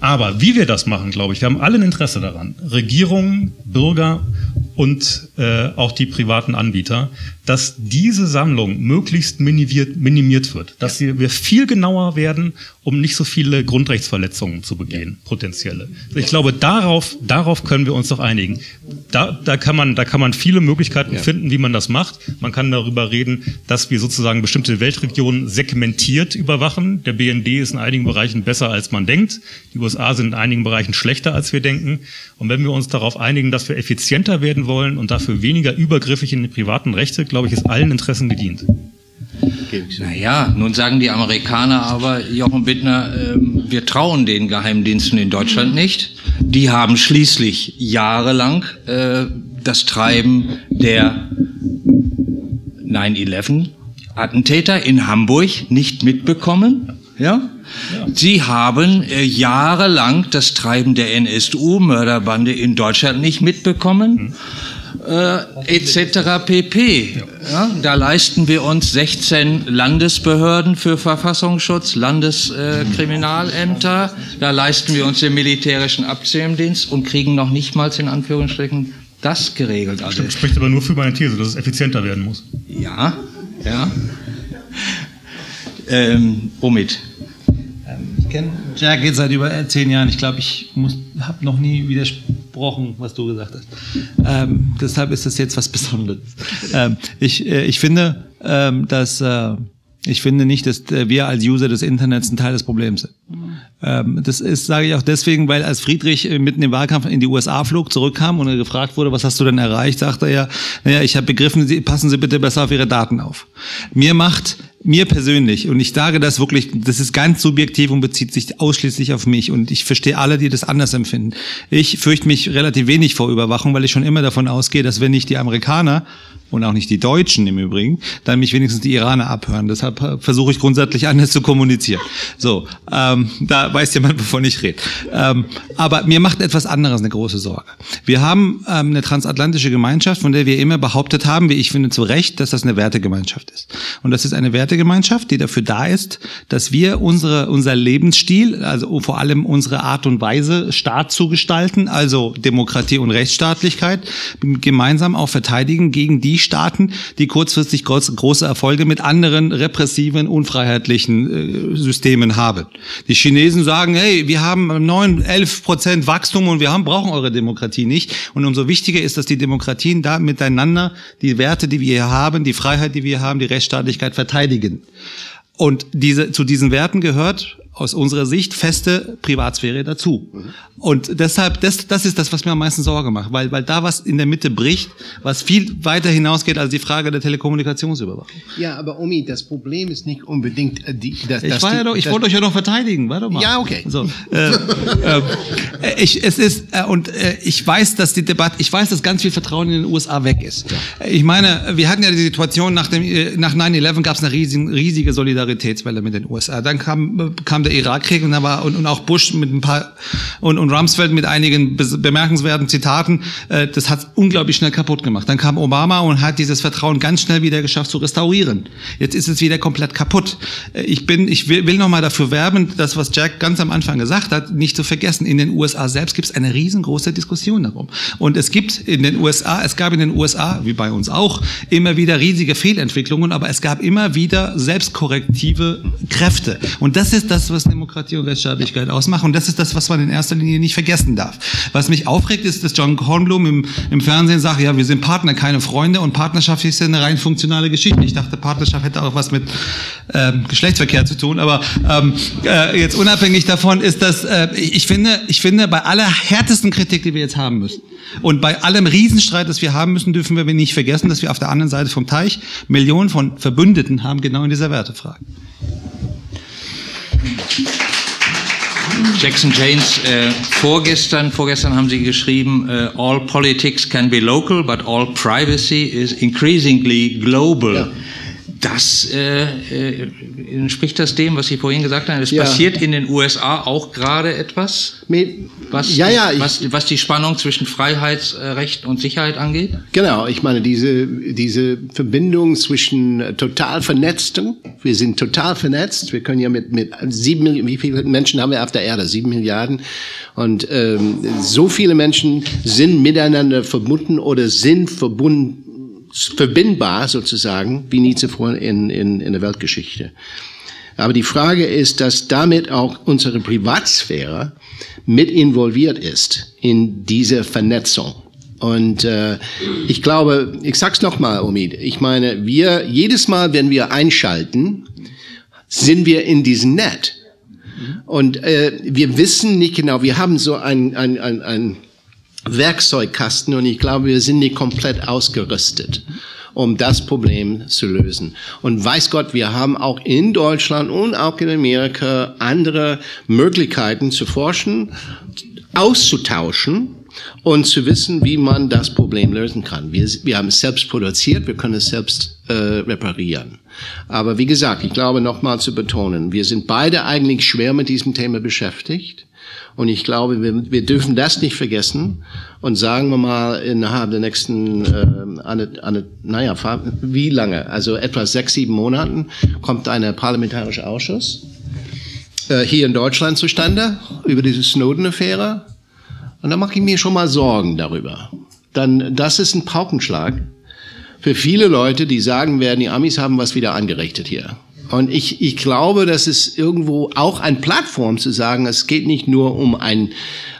[SPEAKER 4] Aber wie wir das machen, glaube ich, wir haben alle ein Interesse daran. Regierungen, Bürger und äh, auch die privaten Anbieter, dass diese Sammlung möglichst minimiert, minimiert wird, dass wir viel genauer werden, um nicht so viele Grundrechtsverletzungen zu begehen, potenzielle. Ich glaube, darauf, darauf können wir uns doch einigen. Da, da, kann, man, da kann man viele Möglichkeiten finden, wie man das macht. Man kann darüber reden, dass wir sozusagen bestimmte Weltregionen segmentiert überwachen. Der BND ist in einigen Bereichen besser, als man denkt. Die USA sind in einigen Bereichen schlechter, als wir denken. Und wenn wir uns darauf einigen, dass wir effizienter werden wollen und dafür weniger übergriffig in die privaten Rechte, glaube ich, ist allen Interessen gedient.
[SPEAKER 1] Naja, nun sagen die Amerikaner aber, Jochen Bittner, äh, wir trauen den Geheimdiensten in Deutschland nicht. Die haben schließlich jahrelang äh, das Treiben der 9-11 Attentäter in Hamburg nicht mitbekommen. Ja? Sie haben äh, jahrelang das Treiben der NSU-Mörderbande in Deutschland nicht mitbekommen. Hm äh, etc. pp. Ja, da leisten wir uns 16 Landesbehörden für Verfassungsschutz, Landeskriminalämter, äh, da leisten wir uns den militärischen Abzähldienst und kriegen noch nicht mal in Anführungsstrichen das geregelt.
[SPEAKER 4] Also, Stimmt, spricht aber nur für meine These, dass es effizienter werden muss.
[SPEAKER 1] Ja, ja. Ähm, womit?
[SPEAKER 5] kenne Jack jetzt seit über zehn Jahren. Ich glaube, ich habe noch nie widersprochen, was du gesagt hast. Ähm, deshalb ist das jetzt was Besonderes. Ähm, ich, äh, ich finde, ähm, dass äh, ich finde nicht, dass äh, wir als User des Internets ein Teil des Problems sind. Ähm, das ist, sage ich auch deswegen, weil als Friedrich äh, mitten im Wahlkampf in die USA flog, zurückkam und er gefragt wurde, was hast du denn erreicht, sagte er, naja, ich habe begriffen, Sie, passen Sie bitte besser auf Ihre Daten auf. Mir macht mir persönlich, und ich sage das wirklich, das ist ganz subjektiv und bezieht sich ausschließlich auf mich und ich verstehe alle, die das anders empfinden. Ich fürchte mich relativ wenig vor Überwachung, weil ich schon immer davon ausgehe, dass wenn nicht die Amerikaner und auch nicht die Deutschen im Übrigen, dann mich wenigstens die Iraner abhören. Deshalb äh, versuche ich grundsätzlich anders zu kommunizieren. So, ähm, da weiß jemand, wovon ich rede. Ähm, aber mir macht etwas anderes eine große Sorge. Wir haben ähm, eine transatlantische Gemeinschaft, von der wir immer behauptet haben, wie ich finde zu Recht, dass das eine Wertegemeinschaft ist. Und das ist eine Wertegemeinschaft, die dafür da ist, dass wir unsere, unser Lebensstil, also vor allem unsere Art und Weise, Staat zu gestalten, also Demokratie und Rechtsstaatlichkeit, gemeinsam auch verteidigen gegen die Staaten, die kurzfristig groß, große Erfolge mit anderen repressiven, unfreiheitlichen äh, Systemen haben. Die Chinesen sagen, hey, wir haben neun, elf Prozent Wachstum und wir haben, brauchen eure Demokratie nicht. Und umso wichtiger ist, dass die Demokratien da miteinander die Werte, die wir hier haben, die Freiheit, die wir haben, die Rechtsstaatlichkeit verteidigen. Und diese, zu diesen Werten gehört aus unserer Sicht feste Privatsphäre dazu. Und deshalb, das, das ist das, was mir am meisten Sorge macht, weil, weil da was in der Mitte bricht, was viel weiter hinausgeht als die Frage der Telekommunikationsüberwachung.
[SPEAKER 3] Ja, aber Omi, das Problem ist nicht unbedingt äh, die.
[SPEAKER 5] Das, ich war ja doch, ich wollte euch ja noch verteidigen, warte mal.
[SPEAKER 3] Ja, okay.
[SPEAKER 5] So, äh, äh, ich, es ist äh, und äh, ich weiß, dass die Debatte, ich weiß, dass ganz viel Vertrauen in den USA weg ist. Ja. Ich meine, wir hatten ja die Situation nach dem äh, nach 9/11 gab es eine riesige, riesige Solidaritätswelle mit den USA. Dann kam kam der Irakkrieg und war und, und auch Bush mit ein paar und, und Rumsfeld mit einigen bemerkenswerten Zitaten, äh, das hat unglaublich schnell kaputt gemacht. Dann kam Obama und hat dieses Vertrauen ganz schnell wieder geschafft zu restaurieren. Jetzt ist es wieder komplett kaputt. Äh, ich bin, ich will, will nochmal dafür werben, das, was Jack ganz am Anfang gesagt hat, nicht zu vergessen. In den USA selbst gibt es eine riesengroße Diskussion darum. Und es gibt in den USA, es gab in den USA, wie bei uns auch, immer wieder riesige Fehlentwicklungen, aber es gab immer wieder selbstkorrektive Kräfte. Und das ist das, was Demokratie und Rechtsstaatlichkeit ausmacht. Und das ist das, was man in erster Linie nicht vergessen darf. Was mich aufregt, ist, dass John Kornblum im, im Fernsehen sagt, ja, wir sind Partner, keine Freunde und Partnerschaft ist ja eine rein funktionale Geschichte. Ich dachte, Partnerschaft hätte auch was mit ähm, Geschlechtsverkehr zu tun, aber ähm, äh, jetzt unabhängig davon ist das, äh, ich, finde, ich finde, bei aller härtesten Kritik, die wir jetzt haben müssen und bei allem Riesenstreit, das wir haben müssen, dürfen wir nicht vergessen, dass wir auf der anderen Seite vom Teich Millionen von Verbündeten haben, genau in dieser Wertefrage.
[SPEAKER 1] Jackson Janes, äh, vorgestern, vorgestern haben Sie geschrieben, äh, all politics can be local, but all privacy is increasingly global. Ja das äh, äh, entspricht das dem, was Sie vorhin gesagt haben. Es ja. passiert in den USA auch gerade etwas, was, ja, ja, was, was die Spannung zwischen Freiheitsrecht und Sicherheit angeht.
[SPEAKER 3] Genau, ich meine diese diese Verbindung zwischen total vernetzten. Wir sind total vernetzt. Wir können ja mit mit sieben Millionen, wie viele Menschen haben wir auf der Erde? Sieben Milliarden. Und ähm, so viele Menschen sind miteinander verbunden oder sind verbunden verbindbar sozusagen wie nie zuvor in, in, in der Weltgeschichte. Aber die Frage ist, dass damit auch unsere Privatsphäre mit involviert ist in diese Vernetzung. Und äh, ich glaube, ich sag's noch mal, Omid. Ich meine, wir jedes Mal, wenn wir einschalten, sind wir in diesem Net. Und äh, wir wissen nicht genau. Wir haben so ein, ein, ein, ein Werkzeugkasten und ich glaube, wir sind nicht komplett ausgerüstet, um das Problem zu lösen. Und weiß Gott, wir haben auch in Deutschland und auch in Amerika andere Möglichkeiten zu forschen, auszutauschen und zu wissen, wie man das Problem lösen kann. Wir, wir haben es selbst produziert, wir können es selbst äh, reparieren. Aber wie gesagt, ich glaube nochmal zu betonen, wir sind beide eigentlich schwer mit diesem Thema beschäftigt. Und ich glaube, wir, wir dürfen das nicht vergessen und sagen wir mal innerhalb der nächsten, äh, eine, eine, naja, wie lange? Also etwa sechs, sieben Monaten kommt ein parlamentarischer Ausschuss äh, hier in Deutschland zustande über diese Snowden-Affäre. Und da mache ich mir schon mal Sorgen darüber. Dann, das ist ein Paukenschlag für viele Leute, die sagen werden, die Amis haben was wieder angerichtet hier. Und ich, ich glaube, das ist irgendwo auch eine Plattform zu sagen, es geht nicht nur um ein,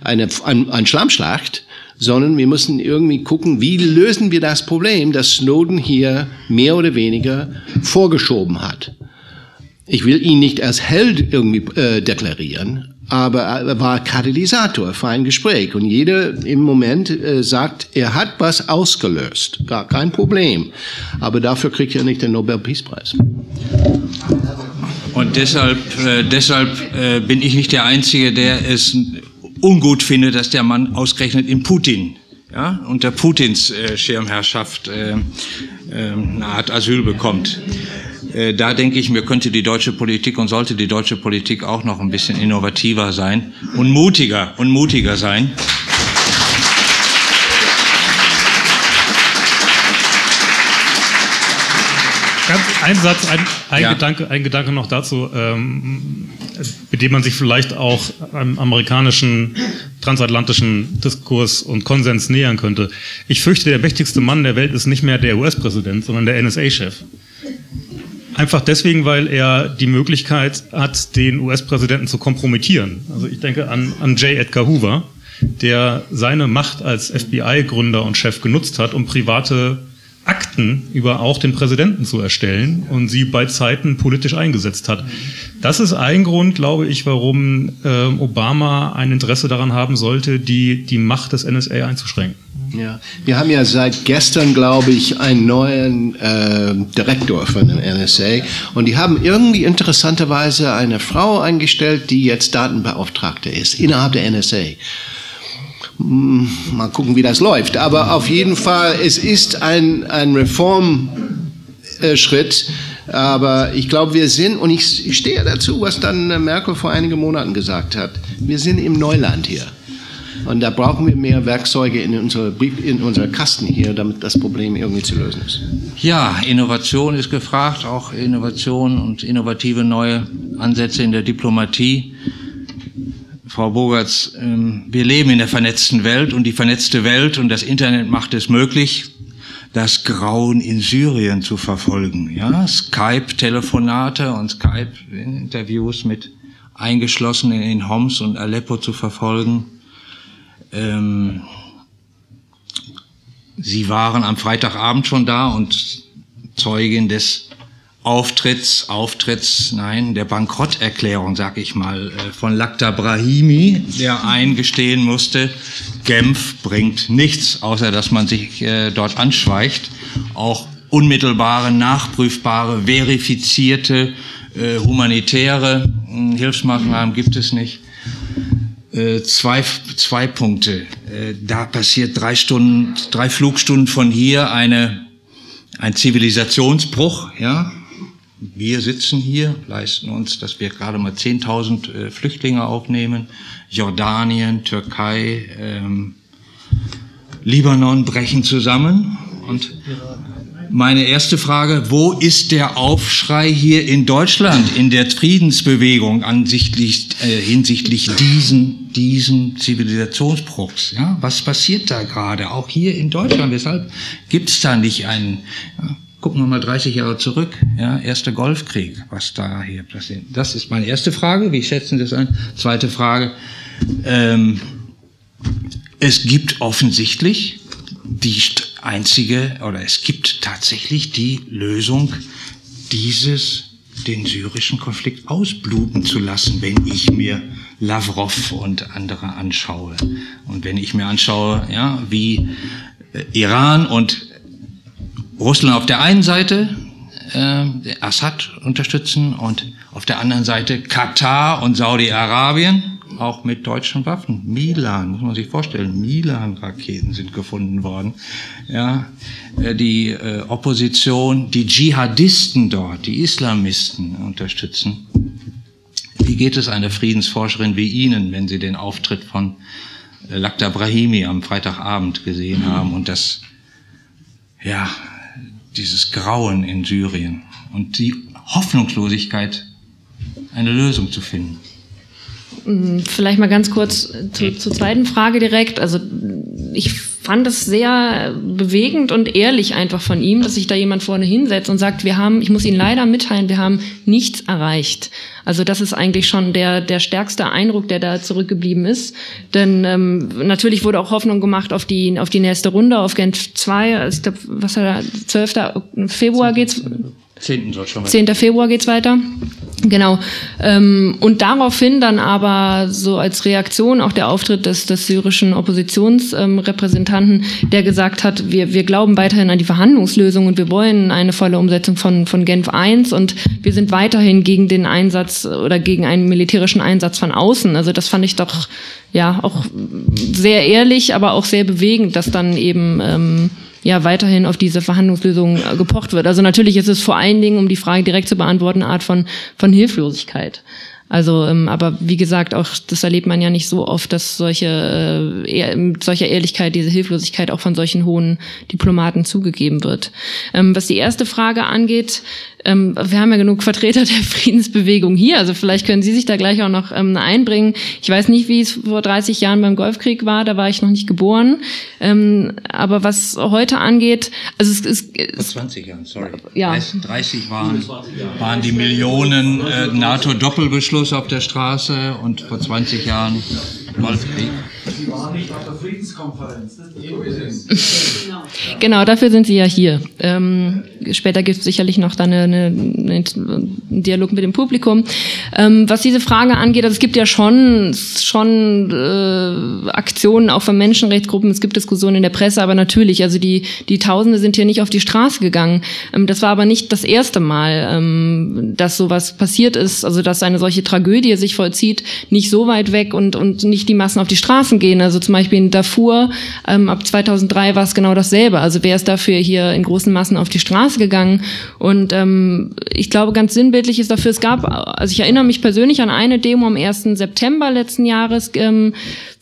[SPEAKER 3] eine, ein, ein Schlammschlacht, sondern wir müssen irgendwie gucken, wie lösen wir das Problem, das Snowden hier mehr oder weniger vorgeschoben hat. Ich will ihn nicht als Held irgendwie äh, deklarieren, aber er war Katalysator für ein Gespräch. Und jeder im Moment äh, sagt, er hat was ausgelöst. Gar kein Problem. Aber dafür kriegt er nicht den Nobelpeacepreis.
[SPEAKER 1] Und deshalb, äh, deshalb äh, bin ich nicht der Einzige, der es ungut findet, dass der Mann ausgerechnet in Putin, ja, unter Putins äh, Schirmherrschaft äh, äh, eine Art Asyl bekommt. Äh, da denke ich mir, könnte die deutsche Politik und sollte die deutsche Politik auch noch ein bisschen innovativer sein und mutiger und mutiger sein.
[SPEAKER 4] Ganz ein Satz, ein, ein ja. Gedanke, ein Gedanke noch dazu, ähm, mit dem man sich vielleicht auch einem amerikanischen transatlantischen Diskurs und Konsens nähern könnte. Ich fürchte, der mächtigste Mann der Welt ist nicht mehr der US-Präsident, sondern der NSA-Chef. Einfach deswegen, weil er die Möglichkeit hat, den US-Präsidenten zu kompromittieren. Also ich denke an, an J. Edgar Hoover, der seine Macht als FBI-Gründer und Chef genutzt hat, um private Akten über auch den Präsidenten zu erstellen und sie bei Zeiten politisch eingesetzt hat. Das ist ein Grund, glaube ich, warum äh, Obama ein Interesse daran haben sollte, die, die Macht des NSA einzuschränken.
[SPEAKER 3] Ja, wir haben ja seit gestern, glaube ich, einen neuen äh, Direktor von dem NSA und die haben irgendwie interessanterweise eine Frau eingestellt, die jetzt Datenbeauftragte ist innerhalb der NSA. Hm, mal gucken, wie das läuft. Aber auf jeden Fall, es ist ein, ein Reformschritt. Aber ich glaube, wir sind, und ich, stehe dazu, was dann Merkel vor einigen Monaten gesagt hat, wir sind im Neuland hier. Und da brauchen wir mehr Werkzeuge in unserer, in unserer Kasten hier, damit das Problem irgendwie zu lösen ist.
[SPEAKER 1] Ja, Innovation ist gefragt, auch Innovation und innovative neue Ansätze in der Diplomatie. Frau Bogerts, ähm, wir leben in der vernetzten Welt und die vernetzte Welt und das Internet macht es möglich, das Grauen in Syrien zu verfolgen. Ja, Skype-Telefonate und Skype-Interviews mit eingeschlossen in Homs und Aleppo zu verfolgen. Ähm, Sie waren am Freitagabend schon da und Zeugin des Auftritts, Auftritts, nein, der Bankrotterklärung, sag ich mal, äh, von Lakhdar Brahimi, der eingestehen musste, Genf bringt nichts, außer dass man sich äh, dort anschweicht. Auch unmittelbare, nachprüfbare, verifizierte, äh, humanitäre äh, Hilfsmaßnahmen gibt es nicht. Äh, zwei, zwei Punkte. Äh, da passiert drei Stunden, drei Flugstunden von hier eine, ein Zivilisationsbruch, ja, wir sitzen hier, leisten uns, dass wir gerade mal 10.000 äh, Flüchtlinge aufnehmen. Jordanien, Türkei, ähm, Libanon brechen zusammen. Und meine erste Frage, wo ist der Aufschrei hier in Deutschland in der Friedensbewegung ansichtlich, äh, hinsichtlich diesen, diesen Zivilisationsbruchs? Ja, was passiert da gerade, auch hier in Deutschland? Weshalb gibt es da nicht einen... Ja, Gucken wir mal 30 Jahre zurück, ja, erster Golfkrieg, was da hier passiert. Das ist meine erste Frage. Wie schätzen Sie das ein? Zweite Frage. Ähm, es gibt offensichtlich die einzige, oder es gibt tatsächlich die Lösung, dieses, den syrischen Konflikt ausbluten zu lassen, wenn ich mir Lavrov und andere anschaue. Und wenn ich mir anschaue, ja, wie Iran und Russland auf der einen Seite, äh, Assad unterstützen und auf der anderen Seite Katar und Saudi-Arabien, auch mit deutschen Waffen. Milan, muss man sich vorstellen, Milan-Raketen sind gefunden worden. Ja, äh, die äh, Opposition, die Dschihadisten dort, die Islamisten unterstützen. Wie geht es einer Friedensforscherin wie Ihnen, wenn Sie den Auftritt von äh, Lakhdar Brahimi am Freitagabend gesehen haben und das, ja, dieses Grauen in Syrien und die Hoffnungslosigkeit, eine Lösung zu finden.
[SPEAKER 2] Mm, vielleicht mal ganz kurz zu, zur zweiten Frage direkt. Also ich fand es sehr bewegend und ehrlich einfach von ihm, dass sich da jemand vorne hinsetzt und sagt, wir haben, ich muss Ihnen leider mitteilen, wir haben nichts erreicht. Also das ist eigentlich schon der, der stärkste Eindruck, der da zurückgeblieben ist. Denn ähm, natürlich wurde auch Hoffnung gemacht auf die, auf die nächste Runde, auf Genf 2. Also ich glaube, was hat er, 12. Februar geht's? 10. 10. Februar geht's weiter. Genau. Ähm, und daraufhin dann aber so als Reaktion auch der Auftritt des, des syrischen Oppositionsrepräsentanten, ähm, der gesagt hat, wir, wir glauben weiterhin an die Verhandlungslösung und wir wollen eine volle Umsetzung von, von Genf I und wir sind weiterhin gegen den Einsatz oder gegen einen militärischen Einsatz von außen. Also das fand ich doch ja auch sehr ehrlich, aber auch sehr bewegend, dass dann eben ähm, ja weiterhin auf diese Verhandlungslösung äh, gepocht wird. Also natürlich ist es vor allen Dingen, um die Frage direkt zu beantworten, eine Art von, von Hilflosigkeit. Also, ähm, aber wie gesagt, auch das erlebt man ja nicht so oft, dass solche äh, mit solcher Ehrlichkeit diese Hilflosigkeit auch von solchen hohen Diplomaten zugegeben wird. Ähm, was die erste Frage angeht, ähm, wir haben ja genug Vertreter der Friedensbewegung hier, also vielleicht können Sie sich da gleich auch noch ähm, einbringen. Ich weiß nicht, wie es vor 30 Jahren beim Golfkrieg war, da war ich noch nicht geboren. Ähm, aber was heute angeht, also es ist...
[SPEAKER 1] Vor 20 Jahren, sorry. Ja. 30 waren, waren die Millionen äh, NATO-Doppelbeschluss auf der Straße und vor 20 Jahren Golfkrieg. Sie waren nicht auf der
[SPEAKER 2] Friedenskonferenz. genau, dafür sind Sie ja hier. Ähm, später gibt es sicherlich noch dann eine, eine, einen Dialog mit dem Publikum. Ähm, was diese Frage angeht, also es gibt ja schon, schon äh, Aktionen auch von Menschenrechtsgruppen, es gibt Diskussionen in der Presse, aber natürlich, also die, die Tausende sind hier nicht auf die Straße gegangen. Ähm, das war aber nicht das erste Mal, ähm, dass sowas passiert ist, also dass eine solche Tragödie sich vollzieht, nicht so weit weg und, und nicht die Massen auf die Straßen gehen. Also zum Beispiel in Darfur, ähm, ab 2003 war es genau dasselbe. Also wer ist dafür hier in großen Massen auf die Straße gegangen? Und ähm, ich glaube, ganz sinnbildlich ist dafür, es gab, also ich erinnere mich persönlich an eine Demo am 1. September letzten Jahres, ähm,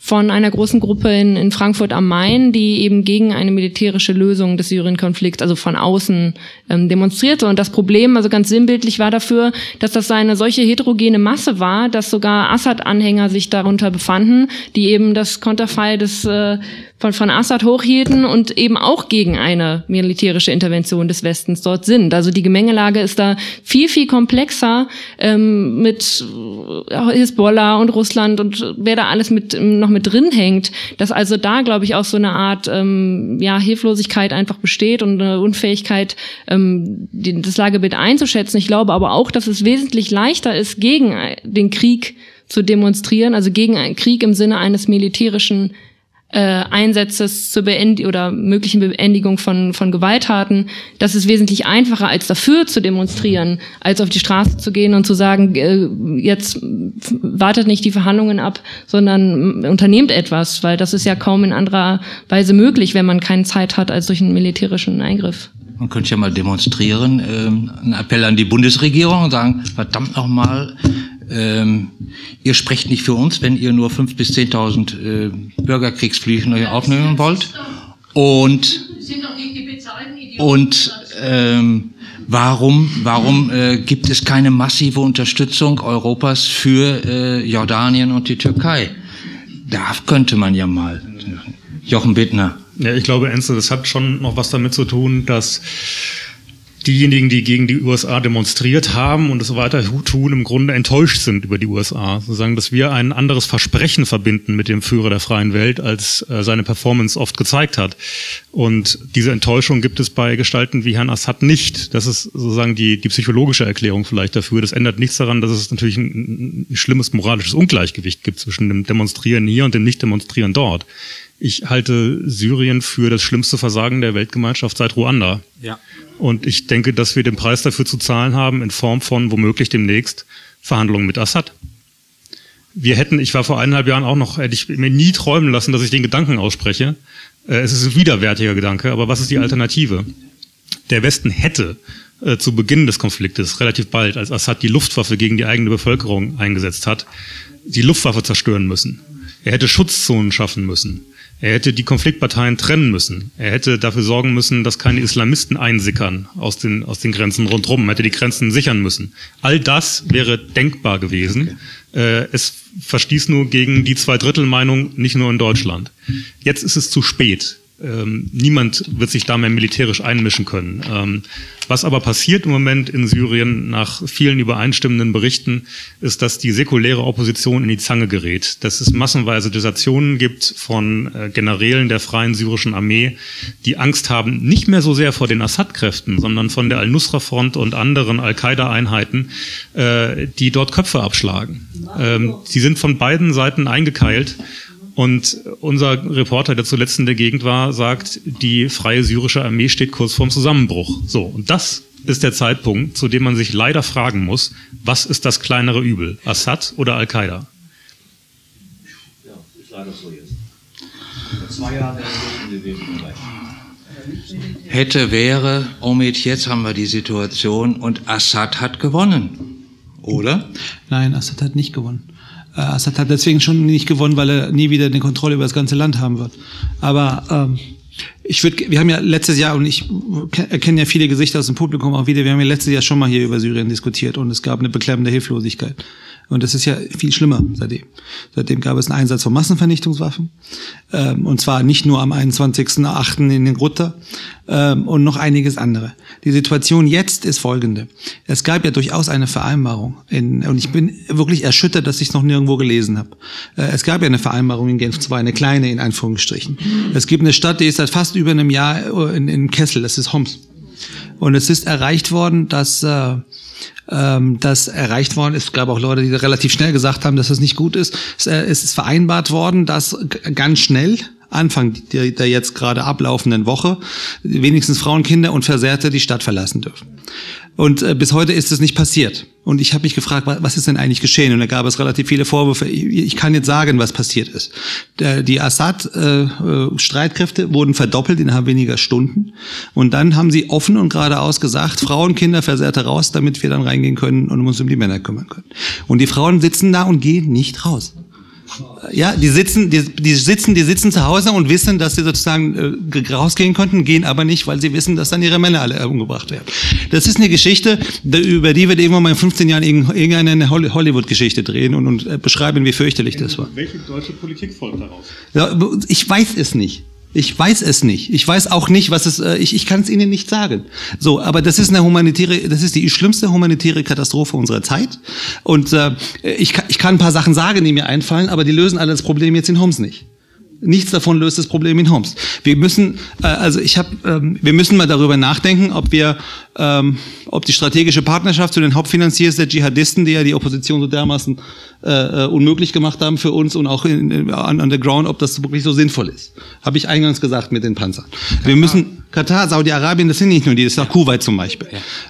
[SPEAKER 2] von einer großen Gruppe in, in Frankfurt am Main, die eben gegen eine militärische Lösung des Syrien-Konflikts, also von außen, ähm, demonstrierte. Und das Problem, also ganz sinnbildlich, war dafür, dass das eine solche heterogene Masse war, dass sogar Assad-Anhänger sich darunter befanden, die eben das Konterfei des äh, von, von Assad hochhielten und eben auch gegen eine militärische Intervention des Westens dort sind. Also die Gemengelage ist da viel, viel komplexer ähm, mit Hisbollah und Russland und wer da alles mit noch mit drin hängt, dass also da, glaube ich, auch so eine Art ähm, ja, Hilflosigkeit einfach besteht und eine Unfähigkeit, ähm, die, das Lagebild einzuschätzen. Ich glaube aber auch, dass es wesentlich leichter ist, gegen den Krieg zu demonstrieren, also gegen einen Krieg im Sinne eines militärischen äh, Einsatzes zur Beendigung oder möglichen Beendigung von, von Gewalttaten, das ist wesentlich einfacher, als dafür zu demonstrieren, als auf die Straße zu gehen und zu sagen, äh, jetzt wartet nicht die Verhandlungen ab, sondern unternehmt etwas, weil das ist ja kaum in anderer Weise möglich, wenn man keine Zeit hat als durch einen militärischen Eingriff.
[SPEAKER 1] Man könnte ja mal demonstrieren, ähm, einen Appell an die Bundesregierung und sagen, verdammt nochmal, ähm, ihr sprecht nicht für uns, wenn ihr nur 5.000 bis 10.000 äh, Bürgerkriegsflüchtlinge aufnehmen wollt. Und, und ähm, warum, warum äh, gibt es keine massive Unterstützung Europas für äh, Jordanien und die Türkei? Da könnte man ja mal. Jochen Bittner.
[SPEAKER 4] Ja, ich glaube, Enzo, das hat schon noch was damit zu tun, dass diejenigen, die gegen die USA demonstriert haben und es weiter tun, im Grunde enttäuscht sind über die USA. Sozusagen, dass wir ein anderes Versprechen verbinden mit dem Führer der freien Welt, als äh, seine Performance oft gezeigt hat. Und diese Enttäuschung gibt es bei Gestalten wie Herrn Assad nicht. Das ist sozusagen die, die psychologische Erklärung vielleicht dafür. Das ändert nichts daran, dass es natürlich ein, ein schlimmes moralisches Ungleichgewicht gibt zwischen dem Demonstrieren hier und dem Nicht-Demonstrieren dort. Ich halte Syrien für das schlimmste Versagen der Weltgemeinschaft seit Ruanda. Ja. Und ich denke, dass wir den Preis dafür zu zahlen haben in Form von womöglich demnächst Verhandlungen mit Assad. Wir hätten, ich war vor eineinhalb Jahren auch noch, hätte ich mir nie träumen lassen, dass ich den Gedanken ausspreche. Äh, es ist ein widerwärtiger Gedanke, aber was ist die Alternative? Der Westen hätte äh, zu Beginn des Konfliktes, relativ bald, als Assad die Luftwaffe gegen die eigene Bevölkerung eingesetzt hat, die Luftwaffe zerstören müssen. Er hätte Schutzzonen schaffen müssen. Er hätte die Konfliktparteien trennen müssen. Er hätte dafür sorgen müssen, dass keine Islamisten einsickern aus den, aus den Grenzen rundherum. Er hätte die Grenzen sichern müssen. All das wäre denkbar gewesen. Okay. Äh, es verstieß nur gegen die Zweidrittelmeinung, nicht nur in Deutschland. Jetzt ist es zu spät. Ähm, niemand wird sich da mehr militärisch einmischen können. Ähm, was aber passiert im Moment in Syrien nach vielen übereinstimmenden Berichten, ist, dass die säkuläre Opposition in die Zange gerät, dass es massenweise Desertionen gibt von äh, Generälen der freien syrischen Armee, die Angst haben, nicht mehr so sehr vor den Assad-Kräften, sondern von der Al-Nusra-Front und anderen Al-Qaida-Einheiten, äh, die dort Köpfe abschlagen. Ähm, sie sind von beiden Seiten eingekeilt und unser Reporter, der zuletzt in der Gegend war, sagt, die freie syrische Armee steht kurz vorm Zusammenbruch. So, und das ist der Zeitpunkt, zu dem man sich leider fragen muss, was ist das kleinere Übel, Assad oder Al-Qaida?
[SPEAKER 1] Ja, ist leider so jetzt. Zwei Jahre in Bereich. Hätte, wäre, Omid, jetzt haben wir die Situation und Assad hat gewonnen, oder?
[SPEAKER 5] Nein, Assad hat nicht gewonnen. Äh, Assad hat deswegen schon nicht gewonnen, weil er nie wieder eine Kontrolle über das ganze Land haben wird. Aber ähm, ich würde, wir haben ja letztes Jahr und ich erkenne ja viele Gesichter aus dem Publikum auch wieder. Wir haben ja letztes Jahr schon mal hier über Syrien diskutiert und es gab eine beklemmende Hilflosigkeit. Und das ist ja viel schlimmer seitdem. Seitdem gab es einen Einsatz von Massenvernichtungswaffen. Ähm, und zwar nicht nur am 21.08. in den Grutter ähm, und noch einiges andere. Die Situation jetzt ist folgende. Es gab ja durchaus eine Vereinbarung. In, und ich bin wirklich erschüttert, dass ich es noch nirgendwo gelesen habe. Äh, es gab ja eine Vereinbarung in Genf 2, eine kleine in Anführungsstrichen. Es gibt eine Stadt, die ist seit fast über einem Jahr in, in Kessel, das ist Homs. Und es ist erreicht worden, dass äh, ähm, das erreicht worden ist. Es gab auch Leute, die relativ schnell gesagt haben, dass das nicht gut ist. Es, äh, es ist vereinbart worden, dass ganz schnell Anfang der, der jetzt gerade ablaufenden Woche wenigstens Frauen, Kinder und Versehrte die Stadt verlassen dürfen. Und äh, bis heute ist es nicht passiert. Und ich habe mich gefragt, was ist denn eigentlich geschehen? Und da gab es relativ viele Vorwürfe. Ich kann jetzt sagen, was passiert ist. Die Assad-Streitkräfte äh, wurden verdoppelt innerhalb weniger Stunden. Und dann haben sie offen und geradeaus gesagt, Frauen, Kinder, Versehrte raus, damit wir dann reingehen können und uns um die Männer kümmern können. Und die Frauen sitzen da und gehen nicht raus. Ja, die sitzen, die, die sitzen, die sitzen zu Hause und wissen, dass sie sozusagen äh, rausgehen könnten, gehen aber nicht, weil sie wissen, dass dann ihre Männer alle umgebracht werden. Das ist eine Geschichte, über die wird irgendwann mal in 15 Jahren irgendeine Hollywood-Geschichte drehen und, und äh, beschreiben, wie fürchterlich das war.
[SPEAKER 4] Welche deutsche Politik folgt daraus?
[SPEAKER 5] Ja, ich weiß es nicht. Ich weiß es nicht. Ich weiß auch nicht, was es. Äh, ich, ich kann es Ihnen nicht sagen. So, aber das ist eine humanitäre, das ist die schlimmste humanitäre Katastrophe unserer Zeit. Und äh, ich, ich kann ein paar Sachen sagen, die mir einfallen, aber die lösen alle das Problem jetzt in Homs nicht. Nichts davon löst das Problem in Homs. Wir müssen, äh, also ich habe, ähm, wir müssen mal darüber nachdenken, ob wir, ähm, ob die strategische Partnerschaft zu den Hauptfinanziers der Dschihadisten, die ja die Opposition so dermaßen äh, äh, unmöglich gemacht haben für uns und auch in, in, on, on the ground, ob das wirklich so sinnvoll ist. Habe ich eingangs gesagt mit den Panzern. Wir müssen Katar, Saudi-Arabien, das sind nicht nur die, das ist auch Kuwait zum Beispiel.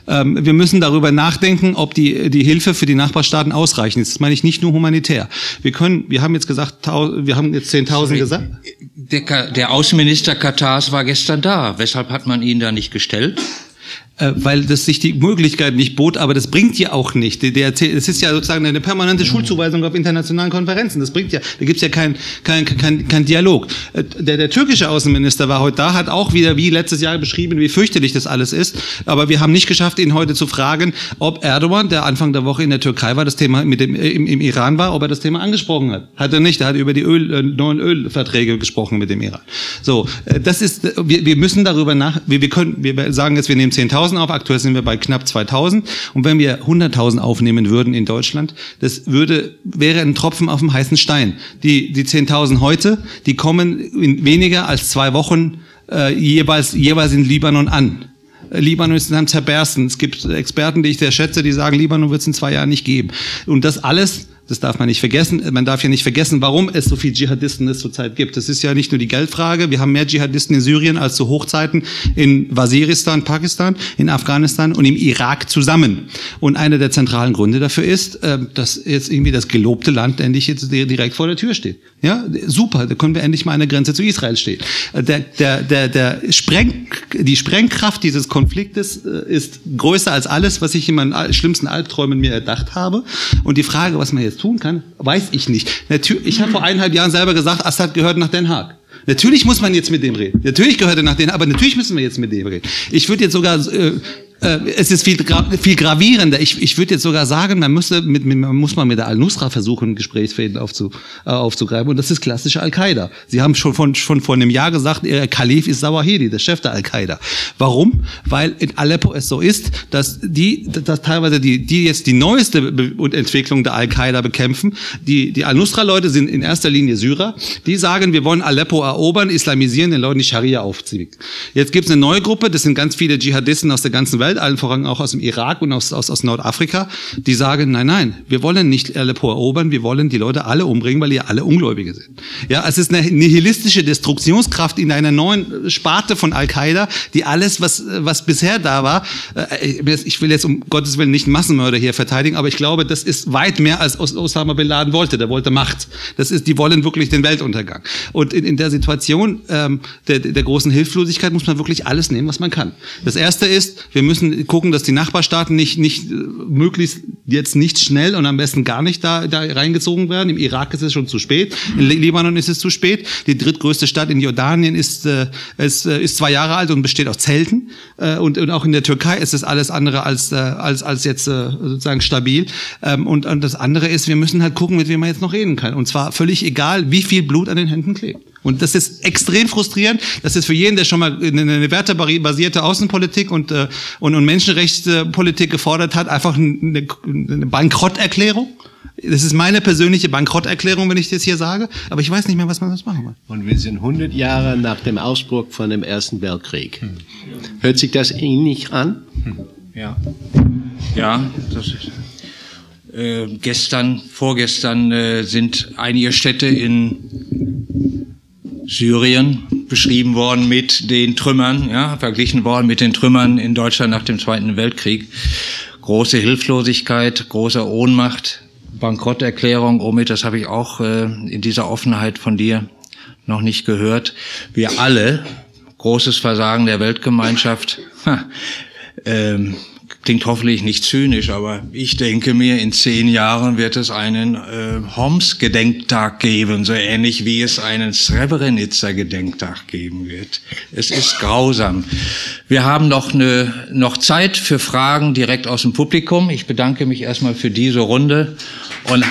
[SPEAKER 5] Ähm, wir müssen darüber nachdenken, ob die, die Hilfe für die Nachbarstaaten ausreichend ist. Das meine ich nicht nur humanitär. Wir können, wir haben jetzt gesagt, wir haben jetzt 10.000 gesagt.
[SPEAKER 1] Der, der Außenminister Katars war gestern da. Weshalb hat man ihn da nicht gestellt?
[SPEAKER 5] Äh, weil das sich die Möglichkeit nicht bot, aber das bringt ja auch nicht. Es ist ja sozusagen eine permanente Schulzuweisung auf internationalen Konferenzen. Das bringt ja, da gibt's ja kein, kein, kein, kein Dialog. Äh, der, der türkische Außenminister war heute da, hat auch wieder wie letztes Jahr beschrieben, wie fürchterlich das alles ist. Aber wir haben nicht geschafft, ihn heute zu fragen, ob Erdogan, der Anfang der Woche in der Türkei war, das Thema mit dem im, im Iran war, ob er das Thema angesprochen hat. Hat er nicht. Er hat über die Öl, äh, neuen Ölverträge gesprochen mit dem Iran. So, äh, das ist, wir, wir müssen darüber nach, wir, wir können, wir sagen jetzt, wir nehmen 10.000 10.000 auf, aktuell sind wir bei knapp 2.000. Und wenn wir 100.000 aufnehmen würden in Deutschland, das würde, wäre ein Tropfen auf dem heißen Stein. Die, die 10.000 heute, die kommen in weniger als zwei Wochen äh, jeweils, jeweils in Libanon an. Libanon ist einem Zerbersten. Es gibt Experten, die ich sehr schätze, die sagen, Libanon wird es in zwei Jahren nicht geben. Und das alles das darf man nicht vergessen. Man darf ja nicht vergessen, warum es so viele Dschihadisten es zurzeit gibt. Das ist ja nicht nur die Geldfrage. Wir haben mehr Dschihadisten in Syrien als zu Hochzeiten in Waziristan, Pakistan, in Afghanistan und im Irak zusammen. Und einer der zentralen Gründe dafür ist, äh, dass jetzt irgendwie das gelobte Land endlich jetzt direkt vor der Tür steht. Ja, super. Da können wir endlich mal an der Grenze zu Israel stehen. Äh, der, der, der, der Spreng, die Sprengkraft dieses Konfliktes äh, ist größer als alles, was ich in meinen schlimmsten Albträumen mir erdacht habe. Und die Frage, was man jetzt tun kann, weiß ich nicht. Natürlich, ich habe vor eineinhalb Jahren selber gesagt, Assad gehört nach Den Haag. Natürlich muss man jetzt mit dem reden. Natürlich gehört er nach Den Haag, aber natürlich müssen wir jetzt mit dem reden. Ich würde jetzt sogar äh, äh, es ist viel, viel gravierender. Ich, ich würde jetzt sogar sagen, man, müsste mit, mit, man muss mal mit der Al-Nusra versuchen, Gesprächsfäden aufzu, äh, aufzugreifen. Und das ist klassische Al-Qaida. Sie haben schon, von, schon vor einem Jahr gesagt, ihr Kalif ist Zawahiri, der Chef der Al-Qaida. Warum? Weil in Aleppo es so ist, dass die, dass teilweise die, die jetzt die neueste Entwicklung der Al-Qaida bekämpfen. Die, die Al-Nusra-Leute sind in erster Linie Syrer. Die sagen, wir wollen Aleppo erobern, islamisieren, den Leuten die Scharia aufziehen. Jetzt gibt es eine neue Gruppe, das sind ganz viele Dschihadisten aus der ganzen Welt Welt, allen voran auch aus dem Irak und aus, aus, aus Nordafrika, die sagen, nein, nein, wir wollen nicht Aleppo erobern, wir wollen die Leute alle umbringen, weil ihr alle Ungläubige sind. Ja, es ist eine nihilistische Destruktionskraft in einer neuen Sparte von Al-Qaida, die alles, was, was bisher da war, äh, ich will jetzt um Gottes Willen nicht Massenmörder hier verteidigen, aber ich glaube, das ist weit mehr als Osama Bin Laden wollte. Der wollte Macht. Das ist, die wollen wirklich den Weltuntergang. Und in, in der Situation ähm, der, der großen Hilflosigkeit muss man wirklich alles nehmen, was man kann. Das erste ist, wir müssen müssen gucken, dass die Nachbarstaaten nicht, nicht äh, möglichst jetzt nicht schnell und am besten gar nicht da, da reingezogen werden. Im Irak ist es schon zu spät, in Libanon ist es zu spät. Die drittgrößte Stadt in Jordanien ist, äh, ist, äh, ist zwei Jahre alt und besteht aus Zelten. Äh, und, und auch in der Türkei ist es alles andere als, äh, als, als jetzt äh, sozusagen stabil. Ähm, und, und das andere ist, wir müssen halt gucken, mit wem man jetzt noch reden kann. Und zwar völlig egal, wie viel Blut an den Händen klebt. Und das ist extrem frustrierend. Das ist für jeden, der schon mal eine wertebasierte Außenpolitik und, äh, und, und Menschenrechtspolitik gefordert hat, einfach eine, eine Bankrotterklärung. Das ist meine persönliche Bankrotterklärung, wenn ich das hier sage. Aber ich weiß nicht mehr, was man das machen will.
[SPEAKER 3] Und wir sind 100 Jahre nach dem Ausbruch von dem Ersten Weltkrieg. Hört sich das ähnlich an?
[SPEAKER 1] Ja. Ja, das ist. Äh, gestern, vorgestern äh, sind einige Städte in Syrien beschrieben worden mit den Trümmern, ja, verglichen worden mit den Trümmern in Deutschland nach dem Zweiten Weltkrieg. Große Hilflosigkeit, große Ohnmacht, Bankrotterklärung, Omid, das habe ich auch äh, in dieser Offenheit von dir noch nicht gehört. Wir alle, großes Versagen der Weltgemeinschaft. Ha, ähm, klingt hoffentlich nicht zynisch, aber ich denke mir, in zehn Jahren wird es einen äh, Homs-Gedenktag geben, so ähnlich wie es einen Srebrenica-Gedenktag geben wird. Es ist grausam. Wir haben noch, eine, noch Zeit für Fragen direkt aus dem Publikum. Ich bedanke mich erstmal für diese Runde und